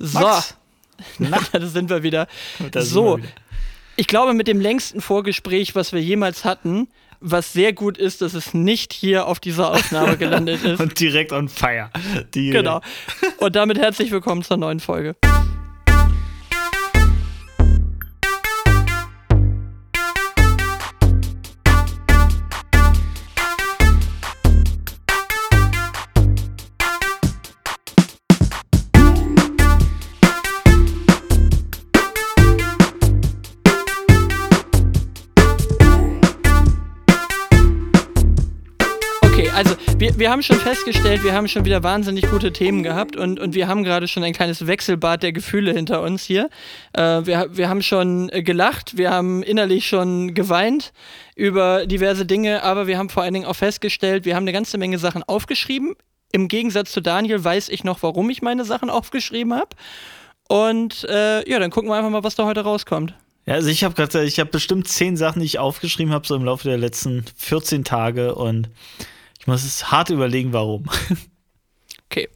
So, Max. da sind wir wieder. Da so, wir wieder. ich glaube, mit dem längsten Vorgespräch, was wir jemals hatten, was sehr gut ist, dass es nicht hier auf dieser Aufnahme gelandet ist. Und direkt on fire. Direkt. Genau. Und damit herzlich willkommen zur neuen Folge. Haben schon festgestellt, wir haben schon wieder wahnsinnig gute Themen gehabt und, und wir haben gerade schon ein kleines Wechselbad der Gefühle hinter uns hier. Äh, wir, wir haben schon gelacht, wir haben innerlich schon geweint über diverse Dinge, aber wir haben vor allen Dingen auch festgestellt, wir haben eine ganze Menge Sachen aufgeschrieben. Im Gegensatz zu Daniel weiß ich noch, warum ich meine Sachen aufgeschrieben habe. Und äh, ja, dann gucken wir einfach mal, was da heute rauskommt. Ja, also ich habe gerade, ich habe bestimmt zehn Sachen, die ich aufgeschrieben habe, so im Laufe der letzten 14 Tage und ich muss es hart überlegen, warum. Okay.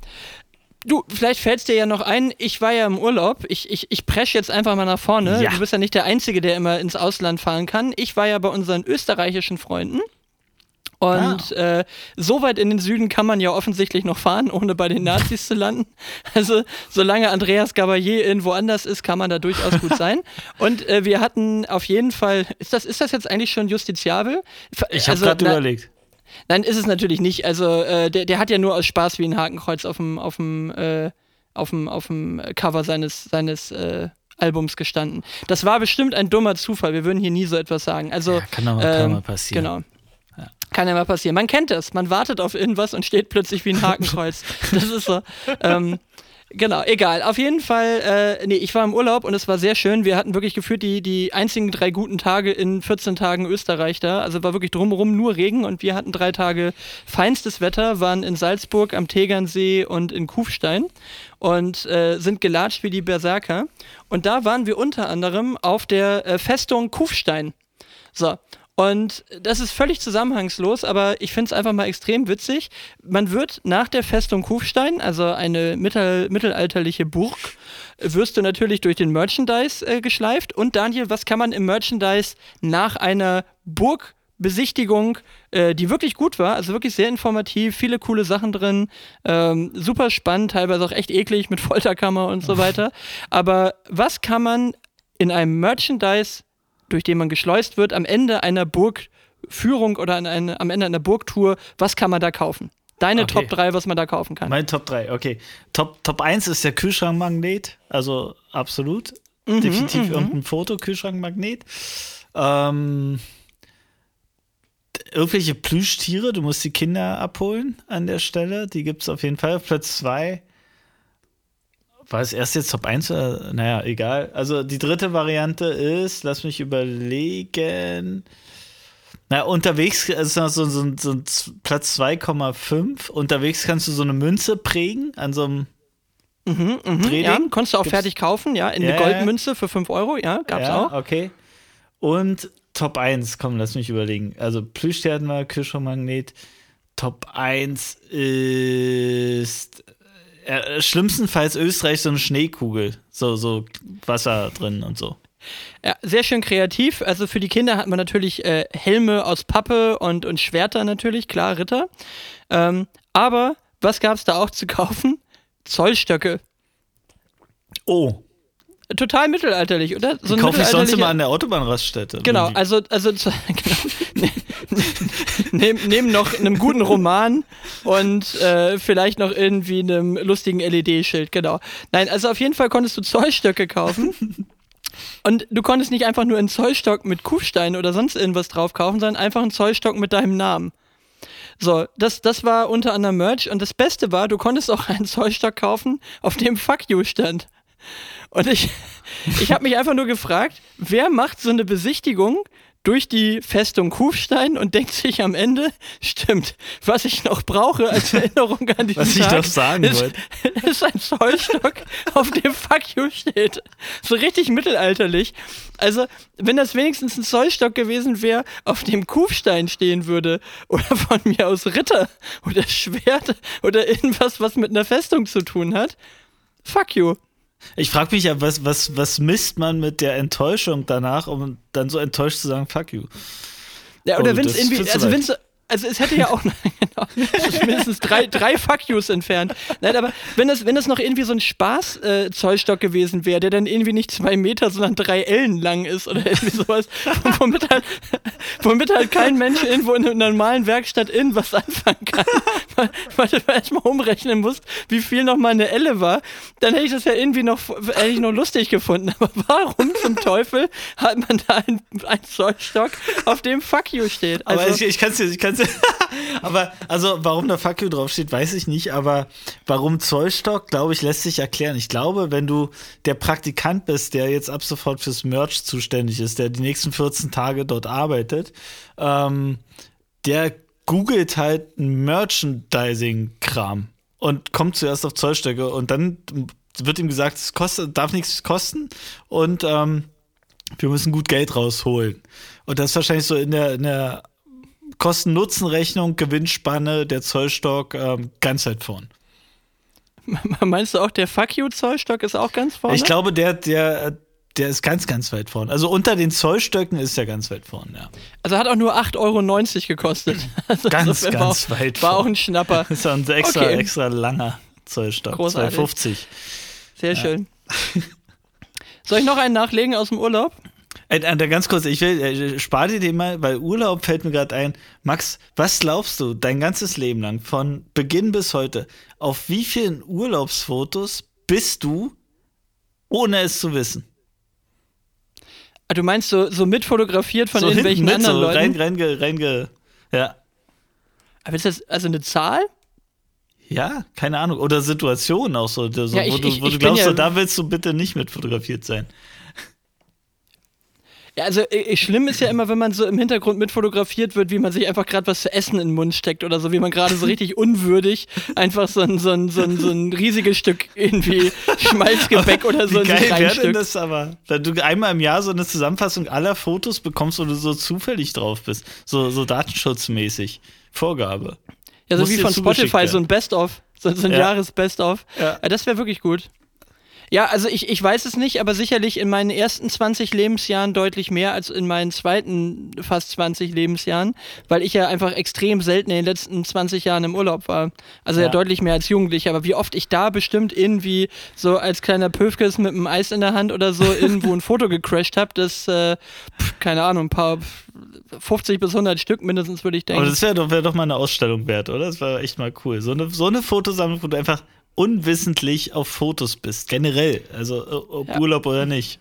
Du, vielleicht fällt es dir ja noch ein, ich war ja im Urlaub. Ich, ich, ich presche jetzt einfach mal nach vorne. Ja. Du bist ja nicht der Einzige, der immer ins Ausland fahren kann. Ich war ja bei unseren österreichischen Freunden. Und äh, so weit in den Süden kann man ja offensichtlich noch fahren, ohne bei den Nazis zu landen. Also solange Andreas Gabalier irgendwo anders ist, kann man da durchaus gut sein. Und äh, wir hatten auf jeden Fall, ist das, ist das jetzt eigentlich schon justiziabel? Ich habe Also, gerade überlegt. Nein, ist es natürlich nicht. Also äh, der, der hat ja nur aus Spaß wie ein Hakenkreuz auf dem auf dem äh, auf dem auf dem Cover seines seines äh, Albums gestanden. Das war bestimmt ein dummer Zufall. Wir würden hier nie so etwas sagen. Also Ja, kann kann ähm, mal passieren. Genau. Kann ja mal passieren. Man kennt das. Man wartet auf irgendwas und steht plötzlich wie ein Hakenkreuz. das ist so. Ähm, genau, egal. Auf jeden Fall, äh, nee, ich war im Urlaub und es war sehr schön. Wir hatten wirklich gefühlt die, die einzigen drei guten Tage in 14 Tagen Österreich da. Also war wirklich drumherum nur Regen und wir hatten drei Tage feinstes Wetter, waren in Salzburg, am Tegernsee und in Kufstein und äh, sind gelatscht wie die Berserker. Und da waren wir unter anderem auf der äh, Festung Kufstein. So. Und das ist völlig zusammenhangslos, aber ich finde es einfach mal extrem witzig. Man wird nach der Festung Kufstein, also eine mittel mittelalterliche Burg, wirst du natürlich durch den Merchandise äh, geschleift. Und Daniel, was kann man im Merchandise nach einer Burgbesichtigung, äh, die wirklich gut war, also wirklich sehr informativ, viele coole Sachen drin, ähm, super spannend, teilweise auch echt eklig mit Folterkammer und so weiter. Aber was kann man in einem Merchandise durch den man geschleust wird, am Ende einer Burgführung oder an eine, am Ende einer Burgtour, was kann man da kaufen? Deine Okay. Top 3, was man da kaufen kann. Mein Top 3, okay. Top, Top 1 ist der Kühlschrankmagnet, also absolut. Mhm, Definitiv irgendein Foto-Kühlschrankmagnet. Ähm, irgendwelche Plüschtiere, du musst die Kinder abholen an der Stelle. Die gibt es auf jeden Fall. Platz 2. War es erst jetzt Top 1 oder? Naja, egal. Also die dritte Variante ist, lass mich überlegen. Na, unterwegs ist noch so, so, so Platz 2,5. Unterwegs kannst du so eine Münze prägen an so einem Mhm, Drehling? ja, konntest du auch Gibt's- fertig kaufen, ja, in Ja, eine. Goldmünze für 5 Euro, ja, gab's ja, auch. okay. Und Top 1, komm, lass mich überlegen. Also Plüschtier hatten wir, Kühlschrankmagnet. Top 1 ist äh, schlimmstenfalls Österreich so eine Schneekugel. So, so Wasser drin und so. Ja, sehr schön kreativ. Also für die Kinder hat man natürlich äh, Helme aus Pappe und, und Schwerter natürlich, klar, Ritter. Ähm, aber was gab's da auch zu kaufen? Zollstöcke. Oh, Total mittelalterlich, oder? So kaufe ich sonst immer an der Autobahnraststätte. Genau, also, also zu- genau. Ne- neben, neben noch einem guten Roman und äh, vielleicht noch irgendwie einem lustigen LED-Schild, genau. Nein, also auf jeden Fall konntest du Zollstöcke kaufen. Und du konntest nicht einfach nur einen Zollstock mit Kufstein oder sonst irgendwas drauf kaufen, sondern einfach einen Zollstock mit deinem Namen. So, das, das war unter anderem Merch. Und das Beste war, du konntest auch einen Zollstock kaufen, auf dem Fuck you stand. Und ich, ich habe mich einfach nur gefragt, wer macht so eine Besichtigung durch die Festung Kufstein und denkt sich am Ende, stimmt, was ich noch brauche als Erinnerung an diesen Was ich Tag, doch sagen ist, wollte. ist ein Zollstock, auf dem Fuck you steht. So richtig mittelalterlich. Also, wenn das wenigstens ein Zollstock gewesen wäre, auf dem Kufstein stehen würde, oder von mir aus Ritter oder Schwert oder irgendwas, was mit einer Festung zu tun hat, fuck you. Ich frage mich ja, was, was, was misst man mit der Enttäuschung danach, um dann so enttäuscht zu sagen, fuck you. Ja, oder oh, wenn es irgendwie, also wenn es also es hätte ja auch genau, mindestens drei, drei Fuck yous entfernt. Nein, aber wenn es, wenn es noch irgendwie so ein Spaß-Zollstock äh, gewesen wäre, der dann irgendwie nicht zwei Meter, sondern drei Ellen lang ist oder irgendwie sowas, womit halt, womit halt kein Mensch irgendwo in einer normalen Werkstatt irgendwas anfangen kann, weil, weil du erstmal umrechnen musst, wie viel nochmal eine Elle war, dann hätte ich das ja irgendwie noch, hätte ich noch lustig gefunden. Aber warum zum Teufel hat man da einen, einen Zollstock, auf dem Fuck you steht? Also, aber ich, ich kann es dir, ich kann's aber, also, warum da Fuck you draufsteht, weiß ich nicht, aber warum Zollstock, glaube ich, lässt sich erklären. Ich glaube, wenn du der Praktikant bist, der jetzt ab sofort fürs Merch zuständig ist, der die nächsten 14 Tage dort arbeitet, ähm, der googelt halt Merchandising-Kram und kommt zuerst auf Zollstöcke und dann wird ihm gesagt, es kostet, darf nichts kosten und ähm, wir müssen gut Geld rausholen. Und das ist wahrscheinlich so in der, in der Kosten-Nutzen-Rechnung, Gewinnspanne, der Zollstock ähm, ganz weit vorn. Meinst du auch, der Fuck You-Zollstock ist auch ganz vorne? Ich glaube, der, der, der ist ganz, ganz weit vorn. Also unter den Zollstöcken ist er ganz weit vorn, ja. Also hat auch nur 8,90 Euro gekostet. Also ganz, ganz auch, weit War auch ein Schnapper. Das ist ein extra, okay. extra langer Zollstock. Großartig. 2,50. Sehr ja. schön. Soll ich noch einen nachlegen aus dem Urlaub? Äh, äh, ganz kurz, ich will, äh, spar dir den mal, weil Urlaub fällt mir gerade ein. Max, was glaubst du dein ganzes Leben lang, von Beginn bis heute, auf wie vielen Urlaubsfotos bist du, ohne es zu wissen? Ah, du meinst so, so mitfotografiert von so irgendwelchen mit, anderen so Leuten? Rein, reinge, reinge, ja. Aber ist das also eine Zahl? Ja, keine Ahnung. Oder Situationen auch so, so ja, ich, wo, du, wo du glaubst, ja, so, da willst du bitte nicht mit fotografiert sein. Ja, also äh, schlimm ist ja immer, wenn man so im Hintergrund mitfotografiert wird, wie man sich einfach gerade was zu essen in den Mund steckt oder so, wie man gerade so richtig unwürdig einfach so ein, so, ein, so, ein, so ein riesiges Stück irgendwie Schmalzgebäck oder so wie geil wäre denn das aber, wenn du einmal im Jahr so eine Zusammenfassung aller Fotos bekommst, wo du so zufällig drauf bist, so, so datenschutzmäßig. Vorgabe. Ja, so wie von Spotify, so ein Best-of, so, so ein ja. Jahres-Best-of. Ja. ja. das wäre wirklich gut. Ja, also ich, ich weiß es nicht, aber sicherlich in meinen ersten 20 Lebensjahren deutlich mehr als in meinen zweiten fast 20 Lebensjahren, weil ich ja einfach extrem selten in den letzten 20 Jahren im Urlaub war. Also ja, ja deutlich mehr als Jugendlicher, aber wie oft ich da bestimmt irgendwie so als kleiner Pöfkes mit einem Eis in der Hand oder so irgendwo ein Foto gecrashed habe, das, äh, pf, keine Ahnung, ein paar 50 bis 100 Stück mindestens, würde ich denken. Aber das wäre doch, wär doch mal eine Ausstellung wert, oder? Das war echt mal cool. So eine, so eine Fotosammlung, wo du einfach unwissentlich auf Fotos bist, generell, also ob ja. Urlaub oder nicht.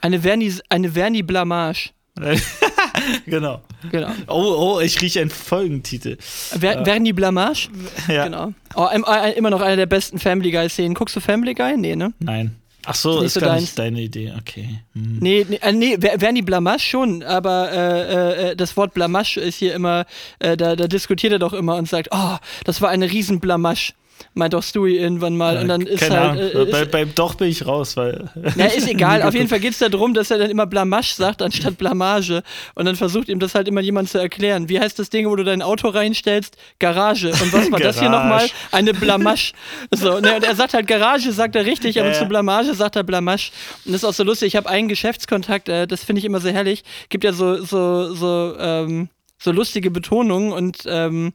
Eine Verni, eine Verni Blamage. genau. genau. Oh, oh, ich rieche einen Folgentitel. Ver äh. Verni Blamage? Ja. Genau. Oh, immer noch eine der besten Family Guy-Szenen. Guckst du Family Guy? Nee, ne? Nein. Ach so, ist, ist gar nicht deine Idee, okay. Hm. Nee, nee, äh, nee Verni Blamage schon, aber äh, äh, das Wort Blamage ist hier immer, äh, da, da diskutiert er doch immer und sagt, oh, das war eine riesen Blamage meint doch Stewie irgendwann mal. Ja, und dann ist halt. Äh, bei, beim Doch bin ich raus, weil. Na, ist egal. Auf jeden Fall geht es darum, dass er dann immer Blamage sagt, anstatt Blamage. Und dann versucht ihm das halt immer jemand zu erklären. Wie heißt das Ding, wo du dein Auto reinstellst? Garage. Und was war das hier nochmal? Eine Blamage. So, ne, und er sagt halt Garage, sagt er richtig, aber ja, zu Blamage sagt er Blamage. Und das ist auch so lustig. Ich habe einen Geschäftskontakt, äh, das finde ich immer sehr herrlich. Gibt ja so, so, so, ähm, so lustige Betonungen und ähm,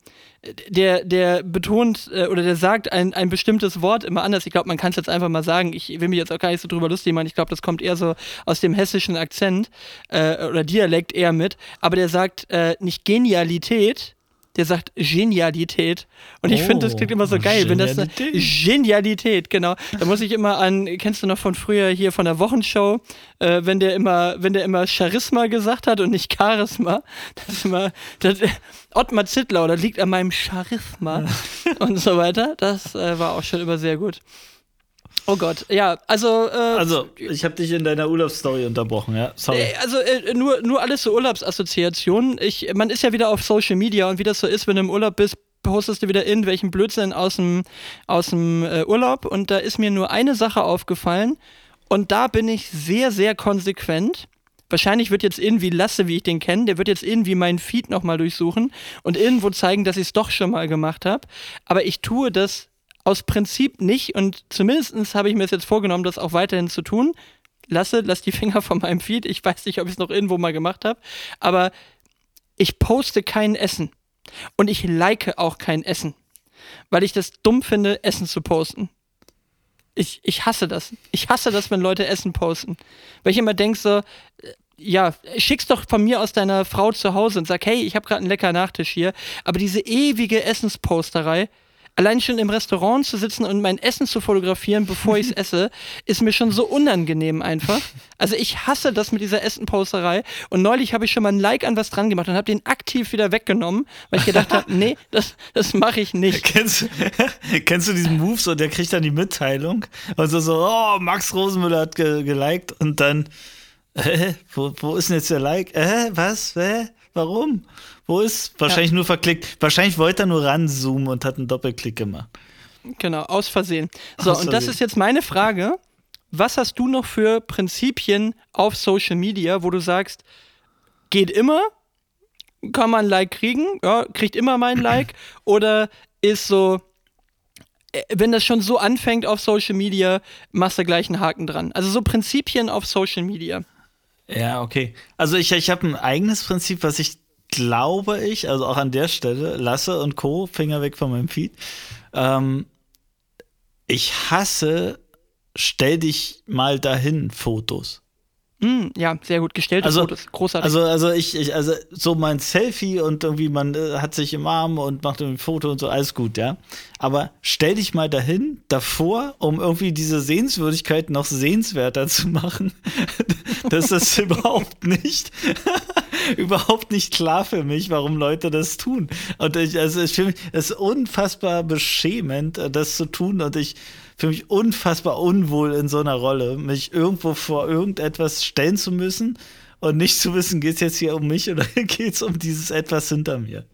der, der betont äh, oder der sagt ein, ein bestimmtes Wort immer anders. Ich glaube, man kann es jetzt einfach mal sagen. Ich will mich jetzt auch gar nicht so drüber lustig machen. Ich glaube, das kommt eher so aus dem hessischen Akzent äh, oder Dialekt eher mit. Aber der sagt äh, nicht Genialität, der sagt Genialität. Und ich oh, finde, das klingt immer so geil, Genialität. wenn das Genialität, genau. Da muss ich immer an, kennst du noch von früher hier von der Wochenshow, äh, wenn der immer, wenn der immer Charisma gesagt hat und nicht Charisma. Das ist immer, das, Ottmar Zittlau, das liegt an meinem Charisma und so weiter. Das äh, war auch schon immer sehr gut. Oh Gott, ja, also. Äh, also, ich habe dich in deiner Urlaubsstory unterbrochen, ja. Sorry. Also, äh, nur, nur alles so Urlaubsassoziationen. Ich, man ist ja wieder auf Social Media und wie das so ist, wenn du im Urlaub bist, postest du wieder irgendwelchen Blödsinn aus dem, aus dem äh, Urlaub. Und da ist mir nur eine Sache aufgefallen. Und da bin ich sehr, sehr konsequent. Wahrscheinlich wird jetzt irgendwie Lasse, wie ich den kenne, der wird jetzt irgendwie meinen Feed nochmal durchsuchen und irgendwo zeigen, dass ich es doch schon mal gemacht habe. Aber ich tue das aus Prinzip nicht und zumindest habe ich mir es jetzt vorgenommen, das auch weiterhin zu tun. Lasse, lass die Finger von meinem Feed. Ich weiß nicht, ob ich es noch irgendwo mal gemacht habe, aber ich poste kein Essen und ich like auch kein Essen, weil ich das dumm finde, Essen zu posten. Ich, ich hasse das. Ich hasse das, wenn Leute Essen posten. Weil ich immer denke so, äh, ja, schick's doch von mir aus deiner Frau zu Hause und sag, hey, ich habe gerade einen lecker Nachtisch hier. Aber diese ewige Essensposterei, allein schon im Restaurant zu sitzen und mein Essen zu fotografieren, bevor ich es esse, ist mir schon so unangenehm einfach. Also ich hasse das mit dieser Essenposterei. Und neulich habe ich schon mal ein Like an was dran gemacht und habe den aktiv wieder weggenommen, weil ich gedacht habe, nee, das, das mache ich nicht. Kennst, kennst du diesen Move so, der kriegt dann die Mitteilung und so, so oh, Max Rosenmüller hat ge geliked und dann, äh, wo, wo ist denn jetzt der Like? Äh, was? Äh, warum? Wo ist? Wahrscheinlich ja. nur verklickt. Wahrscheinlich wollte er nur ranzoomen und hat einen Doppelklick gemacht. Genau, aus Versehen. So, aus und das ist jetzt meine Frage. Was hast du noch für Prinzipien auf Social Media, wo du sagst, geht immer, kann man ein Like kriegen, ja, kriegt immer mein Like, oder ist so, äh, wenn das schon so anfängt auf Social Media, machst du gleich einen Haken dran. Also so Prinzipien auf Social Media. Ja, okay. Also ich, ich habe ein eigenes Prinzip, was ich glaube ich, also auch an der Stelle, Lasse und Co., Finger weg von meinem Feed. Ähm, ich hasse, stell dich mal dahin Fotos. Mm, ja, sehr gut gestellte also, Fotos, großartig. Also, also ich, ich, also so mein Selfie und irgendwie man äh, hat sich im Arm und macht ein Foto und so, alles gut, ja. Aber stell dich mal dahin, davor, um irgendwie diese Sehenswürdigkeit noch sehenswerter zu machen. das ist überhaupt nicht, überhaupt nicht klar für mich, warum Leute das tun. Und ich, also ich finde es unfassbar beschämend, das zu tun und ich fühle mich unfassbar unwohl in so einer Rolle, mich irgendwo vor irgendetwas stellen zu müssen und nicht zu wissen, geht es jetzt hier um mich oder geht es um dieses etwas hinter mir.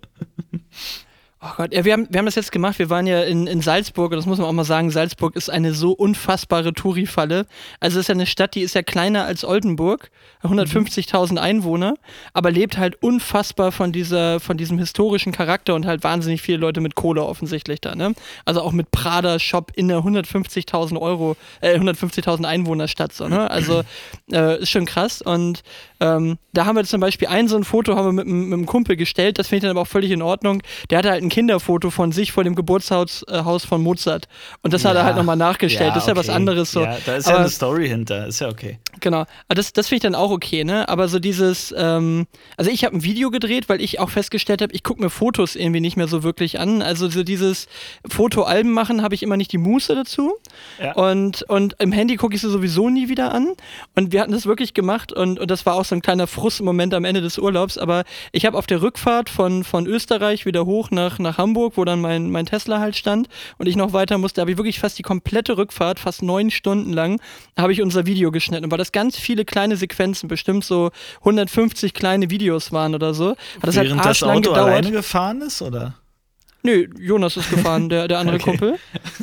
Oh Gott, ja, wir haben, wir haben das jetzt gemacht. Wir waren ja in, in Salzburg und das muss man auch mal sagen. Salzburg ist eine so unfassbare Touri-Falle. Also, es ist ja eine Stadt, die ist ja kleiner als Oldenburg, 150.000 Einwohner, aber lebt halt unfassbar von, dieser, von diesem historischen Charakter und halt wahnsinnig viele Leute mit Kohle offensichtlich da. Ne? Also auch mit Prada-Shop in der 150.000 Euro, äh, 150.000 Einwohner-Stadt. So, ne? Also, äh, ist schon krass. Und ähm, da haben wir zum Beispiel ein so ein Foto haben wir mit, mit einem Kumpel gestellt. Das finde ich dann aber auch völlig in Ordnung. Der hatte halt ein Kinderfoto von sich vor dem Geburtshaus äh, von Mozart. Und das ja, hat er halt nochmal nachgestellt. Ja, das ist ja was anderes so. Ja, da ist aber, ja eine Story hinter, ist ja okay. Genau. Aber das, das finde ich dann auch okay, ne? Aber so dieses, ähm, also ich habe ein Video gedreht, weil ich auch festgestellt habe, ich gucke mir Fotos irgendwie nicht mehr so wirklich an. Also so dieses Fotoalben machen habe ich immer nicht die Muße dazu. Ja. Und, und im Handy gucke ich sie sowieso nie wieder an. Und wir hatten das wirklich gemacht und, und das war auch so ein kleiner Frustmoment am Ende des Urlaubs. Aber ich habe auf der Rückfahrt von, von Österreich wieder hoch nach, nach Hamburg, wo dann mein, mein Tesla halt stand und ich noch weiter musste, habe ich wirklich fast die komplette Rückfahrt, fast neun Stunden lang, habe ich unser Video geschnitten. Und weil das ganz viele kleine Sequenzen, bestimmt so 150 kleine Videos waren oder so, hat das Während halt das Auto gedauert. alleine gefahren ist, oder? Nö, Jonas ist gefahren, der, der andere okay. Kumpel.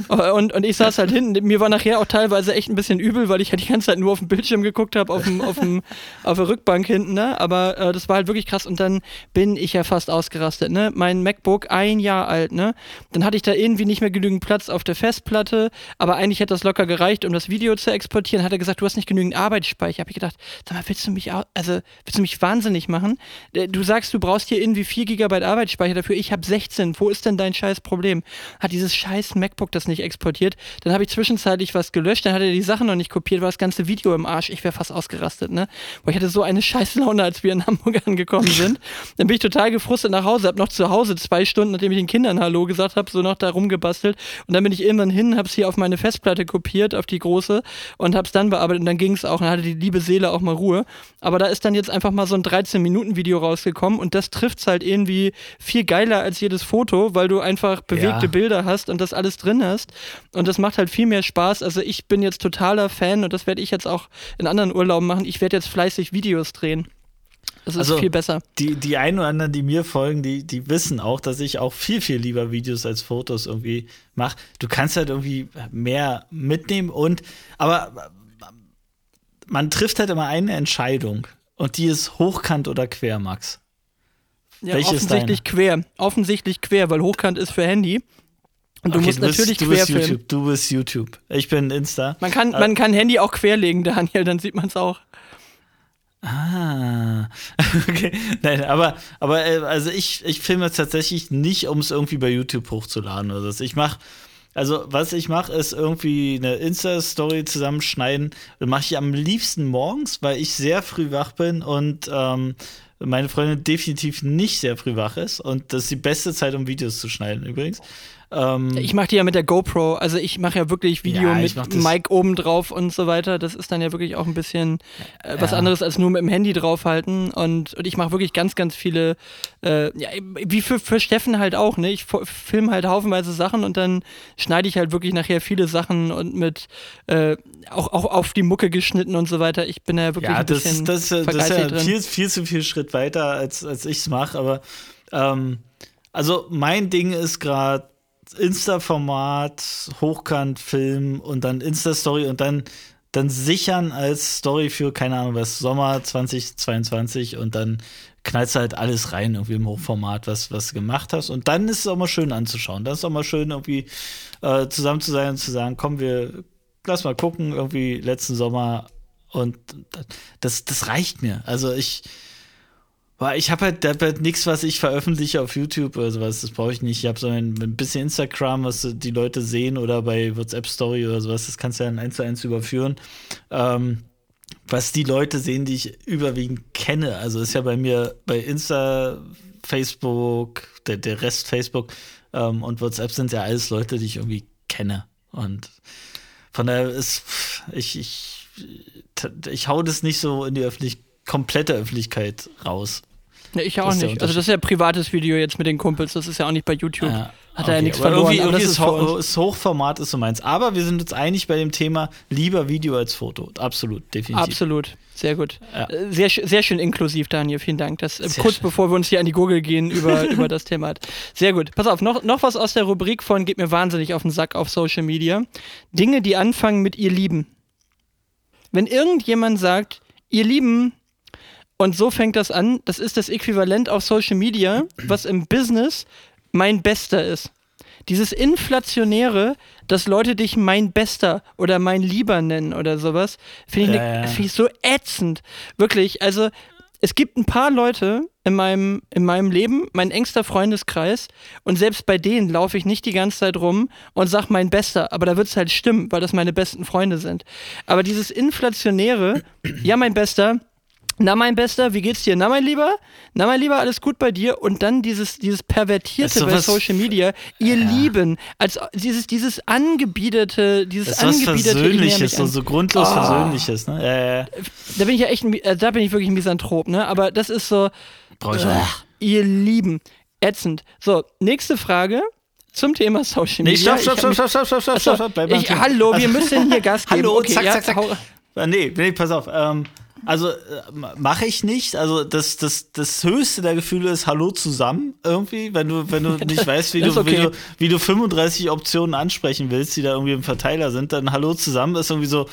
Äh, und, und ich saß halt hinten. Mir war nachher auch teilweise echt ein bisschen übel, weil ich halt die ganze Zeit nur auf den Bildschirm geguckt habe, auf, auf, auf der Rückbank hinten. Ne? Aber äh, das war halt wirklich krass. Und dann bin ich ja fast ausgerastet. Ne? Mein MacBook, ein Jahr alt. Ne? Dann hatte ich da irgendwie nicht mehr genügend Platz auf der Festplatte. Aber eigentlich hätte das locker gereicht, um das Video zu exportieren. Hat er gesagt, du hast nicht genügend Arbeitsspeicher. Habe ich gedacht, sag mal, willst du mich, also, willst du mich wahnsinnig machen? Äh, du sagst, du brauchst hier irgendwie 4 GB Arbeitsspeicher dafür. Ich habe 16. Wo ist denn denn dein scheiß Problem? Hat dieses scheiß MacBook das nicht exportiert? Dann habe ich zwischenzeitlich was gelöscht, dann hat er die Sachen noch nicht kopiert, war das ganze Video im Arsch. Ich wäre fast ausgerastet, ne? Weil ich hatte so eine scheiß Laune, als wir in Hamburg angekommen sind. Dann bin ich total gefrustet nach Hause, habe noch zu Hause zwei Stunden, nachdem ich den Kindern Hallo gesagt habe, so noch da rumgebastelt. Und dann bin ich irgendwann hin, habe es hier auf meine Festplatte kopiert, auf die große und habe es dann bearbeitet und dann ging es auch. Dann hatte die liebe Seele auch mal Ruhe. Aber da ist dann jetzt einfach mal so ein 13-Minuten-Video rausgekommen und das trifft es halt irgendwie viel geiler als jedes Foto, weil weil du einfach bewegte ja. Bilder hast und das alles drin hast. Und das macht halt viel mehr Spaß. Also ich bin jetzt totaler Fan und das werde ich jetzt auch in anderen Urlauben machen. Ich werde jetzt fleißig Videos drehen. Das ist also viel besser. Die, die einen oder anderen, die mir folgen, die, die wissen auch, dass ich auch viel, viel lieber Videos als Fotos irgendwie mache. Du kannst halt irgendwie mehr mitnehmen und, aber man trifft halt immer eine Entscheidung und die ist hochkant oder quer, Max. Ja, offensichtlich quer. Offensichtlich quer, weil hochkant ist für Handy. Und du Okay, musst du bist, natürlich du bist querfilmen. YouTube. Du bist YouTube. Ich bin Insta. Man kann, Äh, man kann Handy auch querlegen, Daniel, dann sieht man es auch. Ah, okay. Nein, aber, aber äh, also ich, ich filme tatsächlich nicht, um es irgendwie bei YouTube hochzuladen oder so. Ich mache, also was ich mache, ist irgendwie eine Insta-Story zusammenschneiden. Das mache ich am liebsten morgens, weil ich sehr früh wach bin und ähm, meine Freundin definitiv nicht sehr früh wach ist. Und das ist die beste Zeit, um Videos zu schneiden übrigens. Ähm, Ich mache die ja mit der GoPro, also ich mache ja wirklich Video Ja, mit das- Mic oben drauf und so weiter. Das ist dann ja wirklich auch ein bisschen äh, was Ja. anderes als nur mit dem Handy draufhalten. Und, und ich mache wirklich ganz, ganz viele, äh, ja, wie für, für Steffen halt auch, ne? Ich filme halt haufenweise Sachen und dann schneide ich halt wirklich nachher viele Sachen und mit äh, auch, auch auf die Mucke geschnitten und so weiter. Ich bin ja wirklich Ja, ein das, bisschen das, das ist vergeistigt ja drin. viel, viel zu viel Schritt weiter, als, als ich es mache. Aber ähm, also mein Ding ist gerade Insta-Format, Hochkant-Film und dann Insta-Story und dann, dann sichern als Story für, keine Ahnung was, Sommer 2022 und dann knallst du halt alles rein, irgendwie im Hochformat, was, was du gemacht hast. Und dann ist es auch mal schön anzuschauen. Dann ist es auch mal schön, irgendwie äh, zusammen zu sein und zu sagen, komm, wir lass mal gucken, irgendwie letzten Sommer und das, das reicht mir. Also ich, weil ich habe halt, hab halt nichts, was ich veröffentliche auf YouTube oder sowas. Das brauche ich nicht. Ich habe so ein, ein bisschen Instagram, was die Leute sehen oder bei WhatsApp Story oder sowas. Das kannst du ja dann eins zu eins überführen. Ähm, was die Leute sehen, die ich überwiegend kenne. Also ist ja bei mir bei Insta, Facebook, der, der Rest Facebook ähm, und WhatsApp sind ja alles Leute, die ich irgendwie kenne. Und von daher ist, ich, ich, ich hau das nicht so in die Öffentlich komplette Öffentlichkeit raus. Nee, ich auch nicht. Also das ist ja ein privates Video jetzt mit den Kumpels, das ist ja auch nicht bei YouTube. Ja, Hat er ja okay. nichts verloren. Irgendwie, irgendwie ist Ho ist Hochformat ist so meins. Aber wir sind uns einig bei dem Thema lieber Video als Foto. Absolut, definitiv. Absolut, sehr gut. Ja. Äh, Sehr, sehr schön inklusiv, Daniel, vielen Dank. Das, äh, kurz schön. bevor wir uns hier an die Gurgel gehen über, über das Thema. Sehr gut. Pass auf, noch, noch was aus der Rubrik von Geht mir wahnsinnig auf den Sack auf Social Media. Dinge, die anfangen mit ihr Lieben. Wenn irgendjemand sagt, ihr Lieben, und so fängt das an, das ist das Äquivalent auf Social Media, was im Business mein Bester ist. Dieses Inflationäre, dass Leute dich mein Bester oder mein Lieber nennen oder sowas, finde ich, Ja, ne, ja. find ich so ätzend. Wirklich. Also, es gibt ein paar Leute in meinem, in meinem Leben, mein engster Freundeskreis, und selbst bei denen laufe ich nicht die ganze Zeit rum und sag mein Bester, aber da wird es halt stimmen, weil das meine besten Freunde sind. Aber dieses Inflationäre, ja, mein Bester, na, mein Bester, wie geht's dir? Na, mein Lieber? Na, mein Lieber, alles gut bei dir? Und dann dieses, dieses Pervertierte bei Social Media, ihr Lieben, als dieses, dieses angebiedete, dieses Das ist was angebiederte, mich Versöhnliches, so, so grundlos Ah. Versöhnliches, ne? Ja, ja, ja. Da bin ich ja echt, ein äh, da bin ich wirklich ein Misanthrop, ne? Aber das ist so, Brauch ich auch ihr Lieben, ätzend. So, nächste Frage zum Thema Social Nee, Media. stopp, stopp, stopp, stopp, stopp, stopp, stopp, stopp, stopp, Thema. hallo, wir Also- müssen hier Gas geben. Hallo, okay, zack, ja, zack, zack. Ah, Nee, nee, pass auf. Ähm, also äh, mache ich nicht. Also das, das, das höchste der Gefühle ist Hallo zusammen irgendwie, wenn du, wenn du nicht weißt, wie du, ist wie, okay. du, wie du 35 Optionen ansprechen willst, die da irgendwie im Verteiler sind, dann Hallo zusammen ist irgendwie so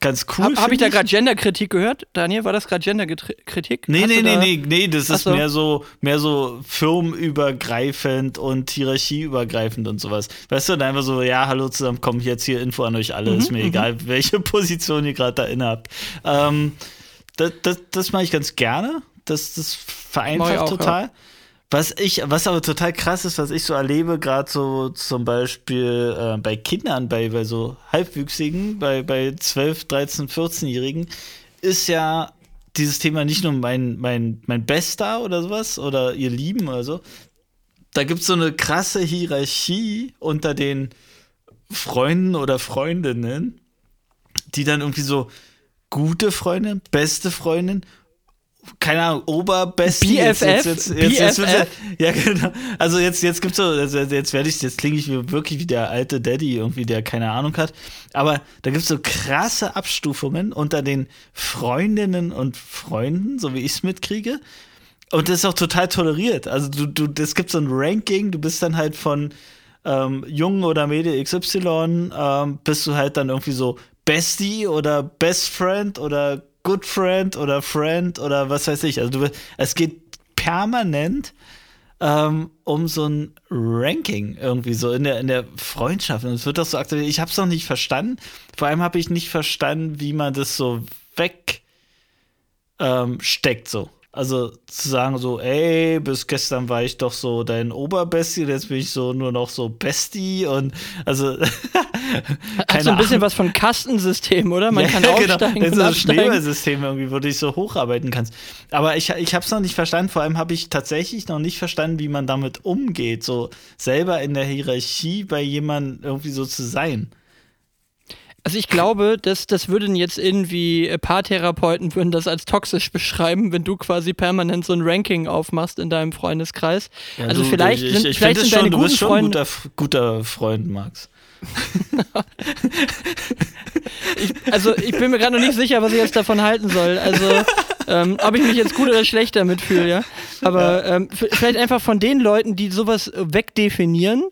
ganz cool. Habe hab ich da gerade Genderkritik gehört? Daniel, war das gerade Genderkritik? Nee, Hast nee, nee, nee, nee, das ist so. mehr so, mehr so firmenübergreifend und hierarchieübergreifend und sowas. Weißt du, dann einfach so, ja, hallo zusammen, komm jetzt hier Info an euch alle, Mhm, ist mir egal, welche Position ihr gerade da inne habt. Ähm, das das, das mache ich ganz gerne. Das, das vereinfacht auch, total. Was ich, was aber total krass ist, was ich so erlebe, gerade so zum Beispiel äh, bei Kindern, bei, bei so Halbwüchsigen, bei, bei 12, 13, 14-Jährigen, ist ja dieses Thema nicht nur mein, mein, mein Bester oder sowas oder ihr Lieben oder so. Da gibt es so eine krasse Hierarchie unter den Freunden oder Freundinnen, die dann irgendwie so gute Freundin, beste Freundin, keine Ahnung, Oberbeste. BFF? Jetzt, jetzt, jetzt, BFF? ja, genau. Also jetzt, jetzt gibt's so, also jetzt werde ich, jetzt klinge ich wirklich wie der alte Daddy irgendwie, der keine Ahnung hat. Aber da gibt's so krasse Abstufungen unter den Freundinnen und Freunden, so wie ich es mitkriege. Und das ist auch total toleriert. Also du, du, es gibt so ein Ranking, du bist dann halt von ähm, Jungen oder Mädel XY, ähm, bist du halt dann irgendwie so Bestie oder Best Friend oder Good Friend oder Friend oder was weiß ich. Also du, es geht permanent ähm, um so ein Ranking irgendwie so in der, in der Freundschaft. Und es wird doch so aktuell. Ich habe es noch nicht verstanden. Vor allem habe ich nicht verstanden, wie man das so wegsteckt ähm, so. Also zu sagen so, ey, bis gestern war ich doch so dein Oberbestie, jetzt bin ich so nur noch so Bestie und also Hat so ein bisschen was von Kastensystem, oder? Man ja, kann genau. aufsteigen Das ist und ein absteigen. Schneeballsystem irgendwie, wo du dich so hocharbeiten kannst. Aber ich, ich habe es noch nicht verstanden. Vor allem habe ich tatsächlich noch nicht verstanden, wie man damit umgeht, so selber in der Hierarchie bei jemandem irgendwie so zu sein. Also ich glaube, dass das würden jetzt irgendwie äh, Paartherapeuten würden das als toxisch beschreiben, wenn du quasi permanent so ein Ranking aufmachst in deinem Freundeskreis. Ja, also du, vielleicht ich, sind, ich vielleicht find sind es deine schon, du guten bist schon ein guter, guter Freund, Max. Ich, also ich bin mir gerade noch nicht sicher, was ich jetzt davon halten soll. Also ähm, ob ich mich jetzt gut oder schlecht damit fühle, ja. Aber ähm, vielleicht einfach von den Leuten, die sowas wegdefinieren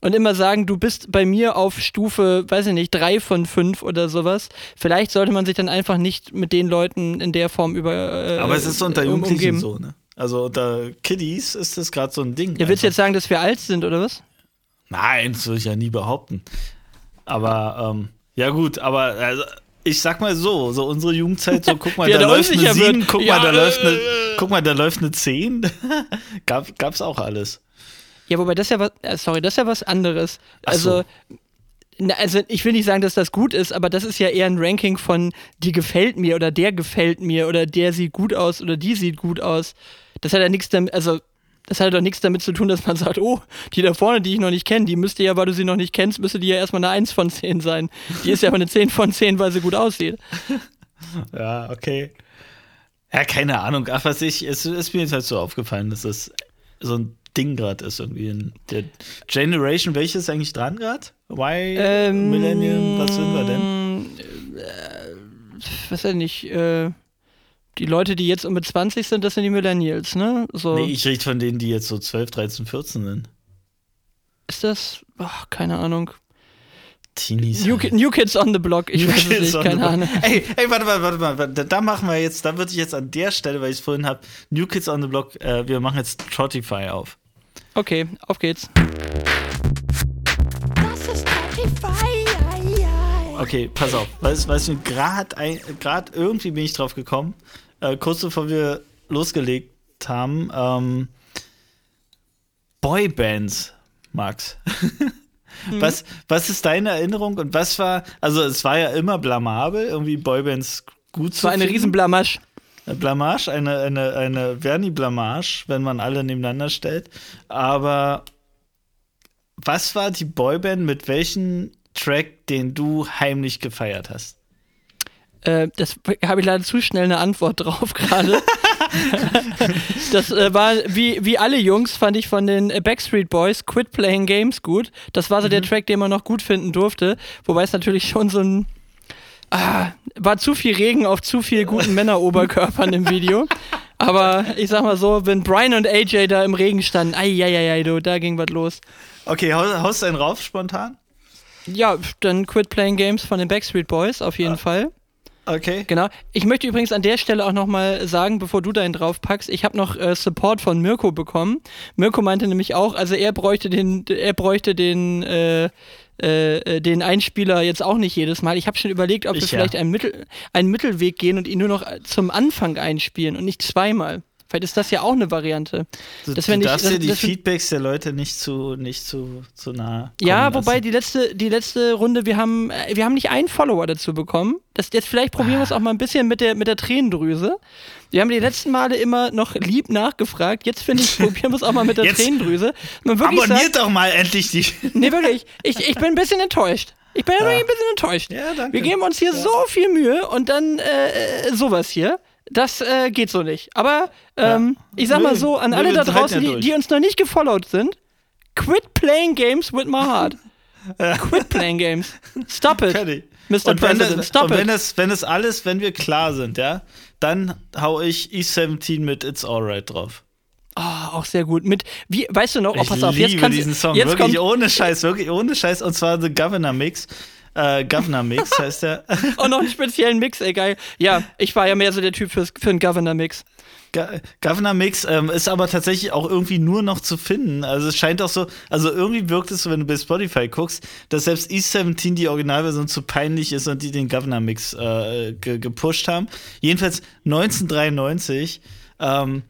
und immer sagen, du bist bei mir auf Stufe, weiß ich nicht, drei von fünf oder sowas. Vielleicht sollte man sich dann einfach nicht mit den Leuten in der Form über. Äh, Aber es ist so unter Jugendlichen umgeben. so, ne? Also unter Kiddies ist das gerade so ein Ding. Ja, willst du jetzt sagen, dass wir alt sind oder was? Nein, das würde ich ja nie behaupten. Aber, ähm, ja gut, aber also, ich sag mal so, so unsere Jugendzeit, so guck mal, da da läuft eine unsicher 7, wird. guck Ja, mal, da äh, läuft eine, äh. guck mal, da läuft eine 10. Gab, gab's auch alles. Ja, wobei das ja was, äh, sorry, das ist ja was anderes. Ach so. Also, na, also ich will nicht sagen, dass das gut ist, aber das ist ja eher ein Ranking von die gefällt mir oder der gefällt mir oder der sieht gut aus oder die sieht gut aus. Das hat ja nichts damit, also das hat doch nichts damit zu tun, dass man sagt, oh, die da vorne, die ich noch nicht kenne, die müsste ja, weil du sie noch nicht kennst, müsste die ja erstmal eine 1 von 10 sein. Die ist ja aber eine 10 von 10, weil sie gut aussieht. Ja, okay. Ja, keine Ahnung. Ach, was ich, es ist mir jetzt halt so aufgefallen, dass das so ein Ding gerade ist, irgendwie in der Generation. Welches ist eigentlich dran gerade? Why Ähm, Millennium? Was sind wir denn? Äh, was denn nicht, äh, die Leute, die jetzt um mit 20 sind, das sind die Millennials, ne? So. Nee, ich rede von denen, die jetzt so 12, 13, 14 sind. Ist das? Ach, keine Ahnung. Teenies. New, New Kids on the Block, ich weiß es Kids nicht, on keine Ahnung. Ey, ey, warte mal, warte mal. warte, Da, da machen wir jetzt, da würde ich jetzt an der Stelle, weil ich es vorhin habe, New Kids on the Block, äh, wir machen jetzt Spotify auf. Okay, auf geht's. Das ist Spotify. Okay, pass auf. Weißt, weißt du, gerade irgendwie bin ich drauf gekommen, äh, kurz bevor wir losgelegt haben, ähm, Boybands, Max. Was, was ist deine Erinnerung und was war, also es war ja immer blamabel, irgendwie Boybands gut Es zu war eine. Riesenblamage. Blamage, eine, eine, eine Verni-Blamage, wenn man alle nebeneinander stellt. Aber was war die Boyband mit welchem Track, den du heimlich gefeiert hast? Äh, das habe ich leider zu schnell eine Antwort drauf gerade. das äh, war wie, wie alle Jungs, fand ich von den Backstreet Boys Quit Playing Games gut. Das war so der Track, den man noch gut finden durfte. Wobei es natürlich schon so ein. Ah, war zu viel Regen auf zu viel guten Männeroberkörpern im Video. Aber ich sag mal so, wenn Brian und AJ da im Regen standen, ei, du, da ging was los. Okay, hau- haust du einen rauf spontan? Ja, dann Quit Playing Games von den Backstreet Boys, auf jeden Fall. Okay. Genau. Ich möchte übrigens an der Stelle auch nochmal sagen, bevor du deinen draufpackst, ich habe noch äh, Support von Mirko bekommen. Mirko meinte nämlich auch, also er bräuchte den, er bräuchte den, äh, äh, äh, den Einspieler jetzt auch nicht jedes Mal. Ich habe schon überlegt, ob Ich wir ja. vielleicht einen, Mittel, einen Mittelweg gehen und ihn nur noch zum Anfang einspielen und nicht zweimal. Vielleicht ist das ja auch eine Variante. Du, Das du nicht- darfst dir die das- Feedbacks der Leute nicht zu, nicht zu, zu nah. Ja, wobei lassen. die letzte, die letzte Runde, wir haben, äh, wir haben nicht einen Follower dazu bekommen. Das, jetzt vielleicht probieren wir es auch mal ein bisschen mit der, mit der Tränendrüse. Wir haben die letzten Male immer noch lieb nachgefragt. Jetzt finde ich, probieren wir es auch mal mit der Jetzt Tränendrüse. Abonniert sagt, doch mal endlich die. nee, wirklich, ich, ich bin ein bisschen enttäuscht. Ich bin wirklich ein bisschen enttäuscht. Ja, danke. Wir geben uns hier so viel Mühe und dann äh, äh, sowas hier. Das äh, geht so nicht. Aber ähm, ich sag mal so, an alle da draußen, ja die, die uns noch nicht gefollowt sind, quit playing games with my heart. Quit playing games. Stop it. Fertig. Mr. Und wenn, President, das, stop und wenn, it. das, wenn das alles, wenn wir klar sind, ja, dann hau ich E17 mit It's Alright drauf. Ah, auch sehr gut. Mit, wie, weißt du noch, oh, Ich pass auf, liebe jetzt kannst diesen Song, jetzt wirklich kommt, ohne Scheiß, wirklich ohne Scheiß. Und zwar The Governor Mix. Äh, Governor Mix heißt der. Und noch einen speziellen Mix, ey, geil. Ja, ich war ja mehr so der Typ fürs, für einen Governor-Mix. Go- Governor Mix ähm, ist aber tatsächlich auch irgendwie nur noch zu finden. Also es scheint auch so, also irgendwie wirkt es so, wenn du bei Spotify guckst, dass selbst E17 die Originalversion zu peinlich ist und die den Governor Mix äh, ge gepusht haben. Jedenfalls 1993, ähm,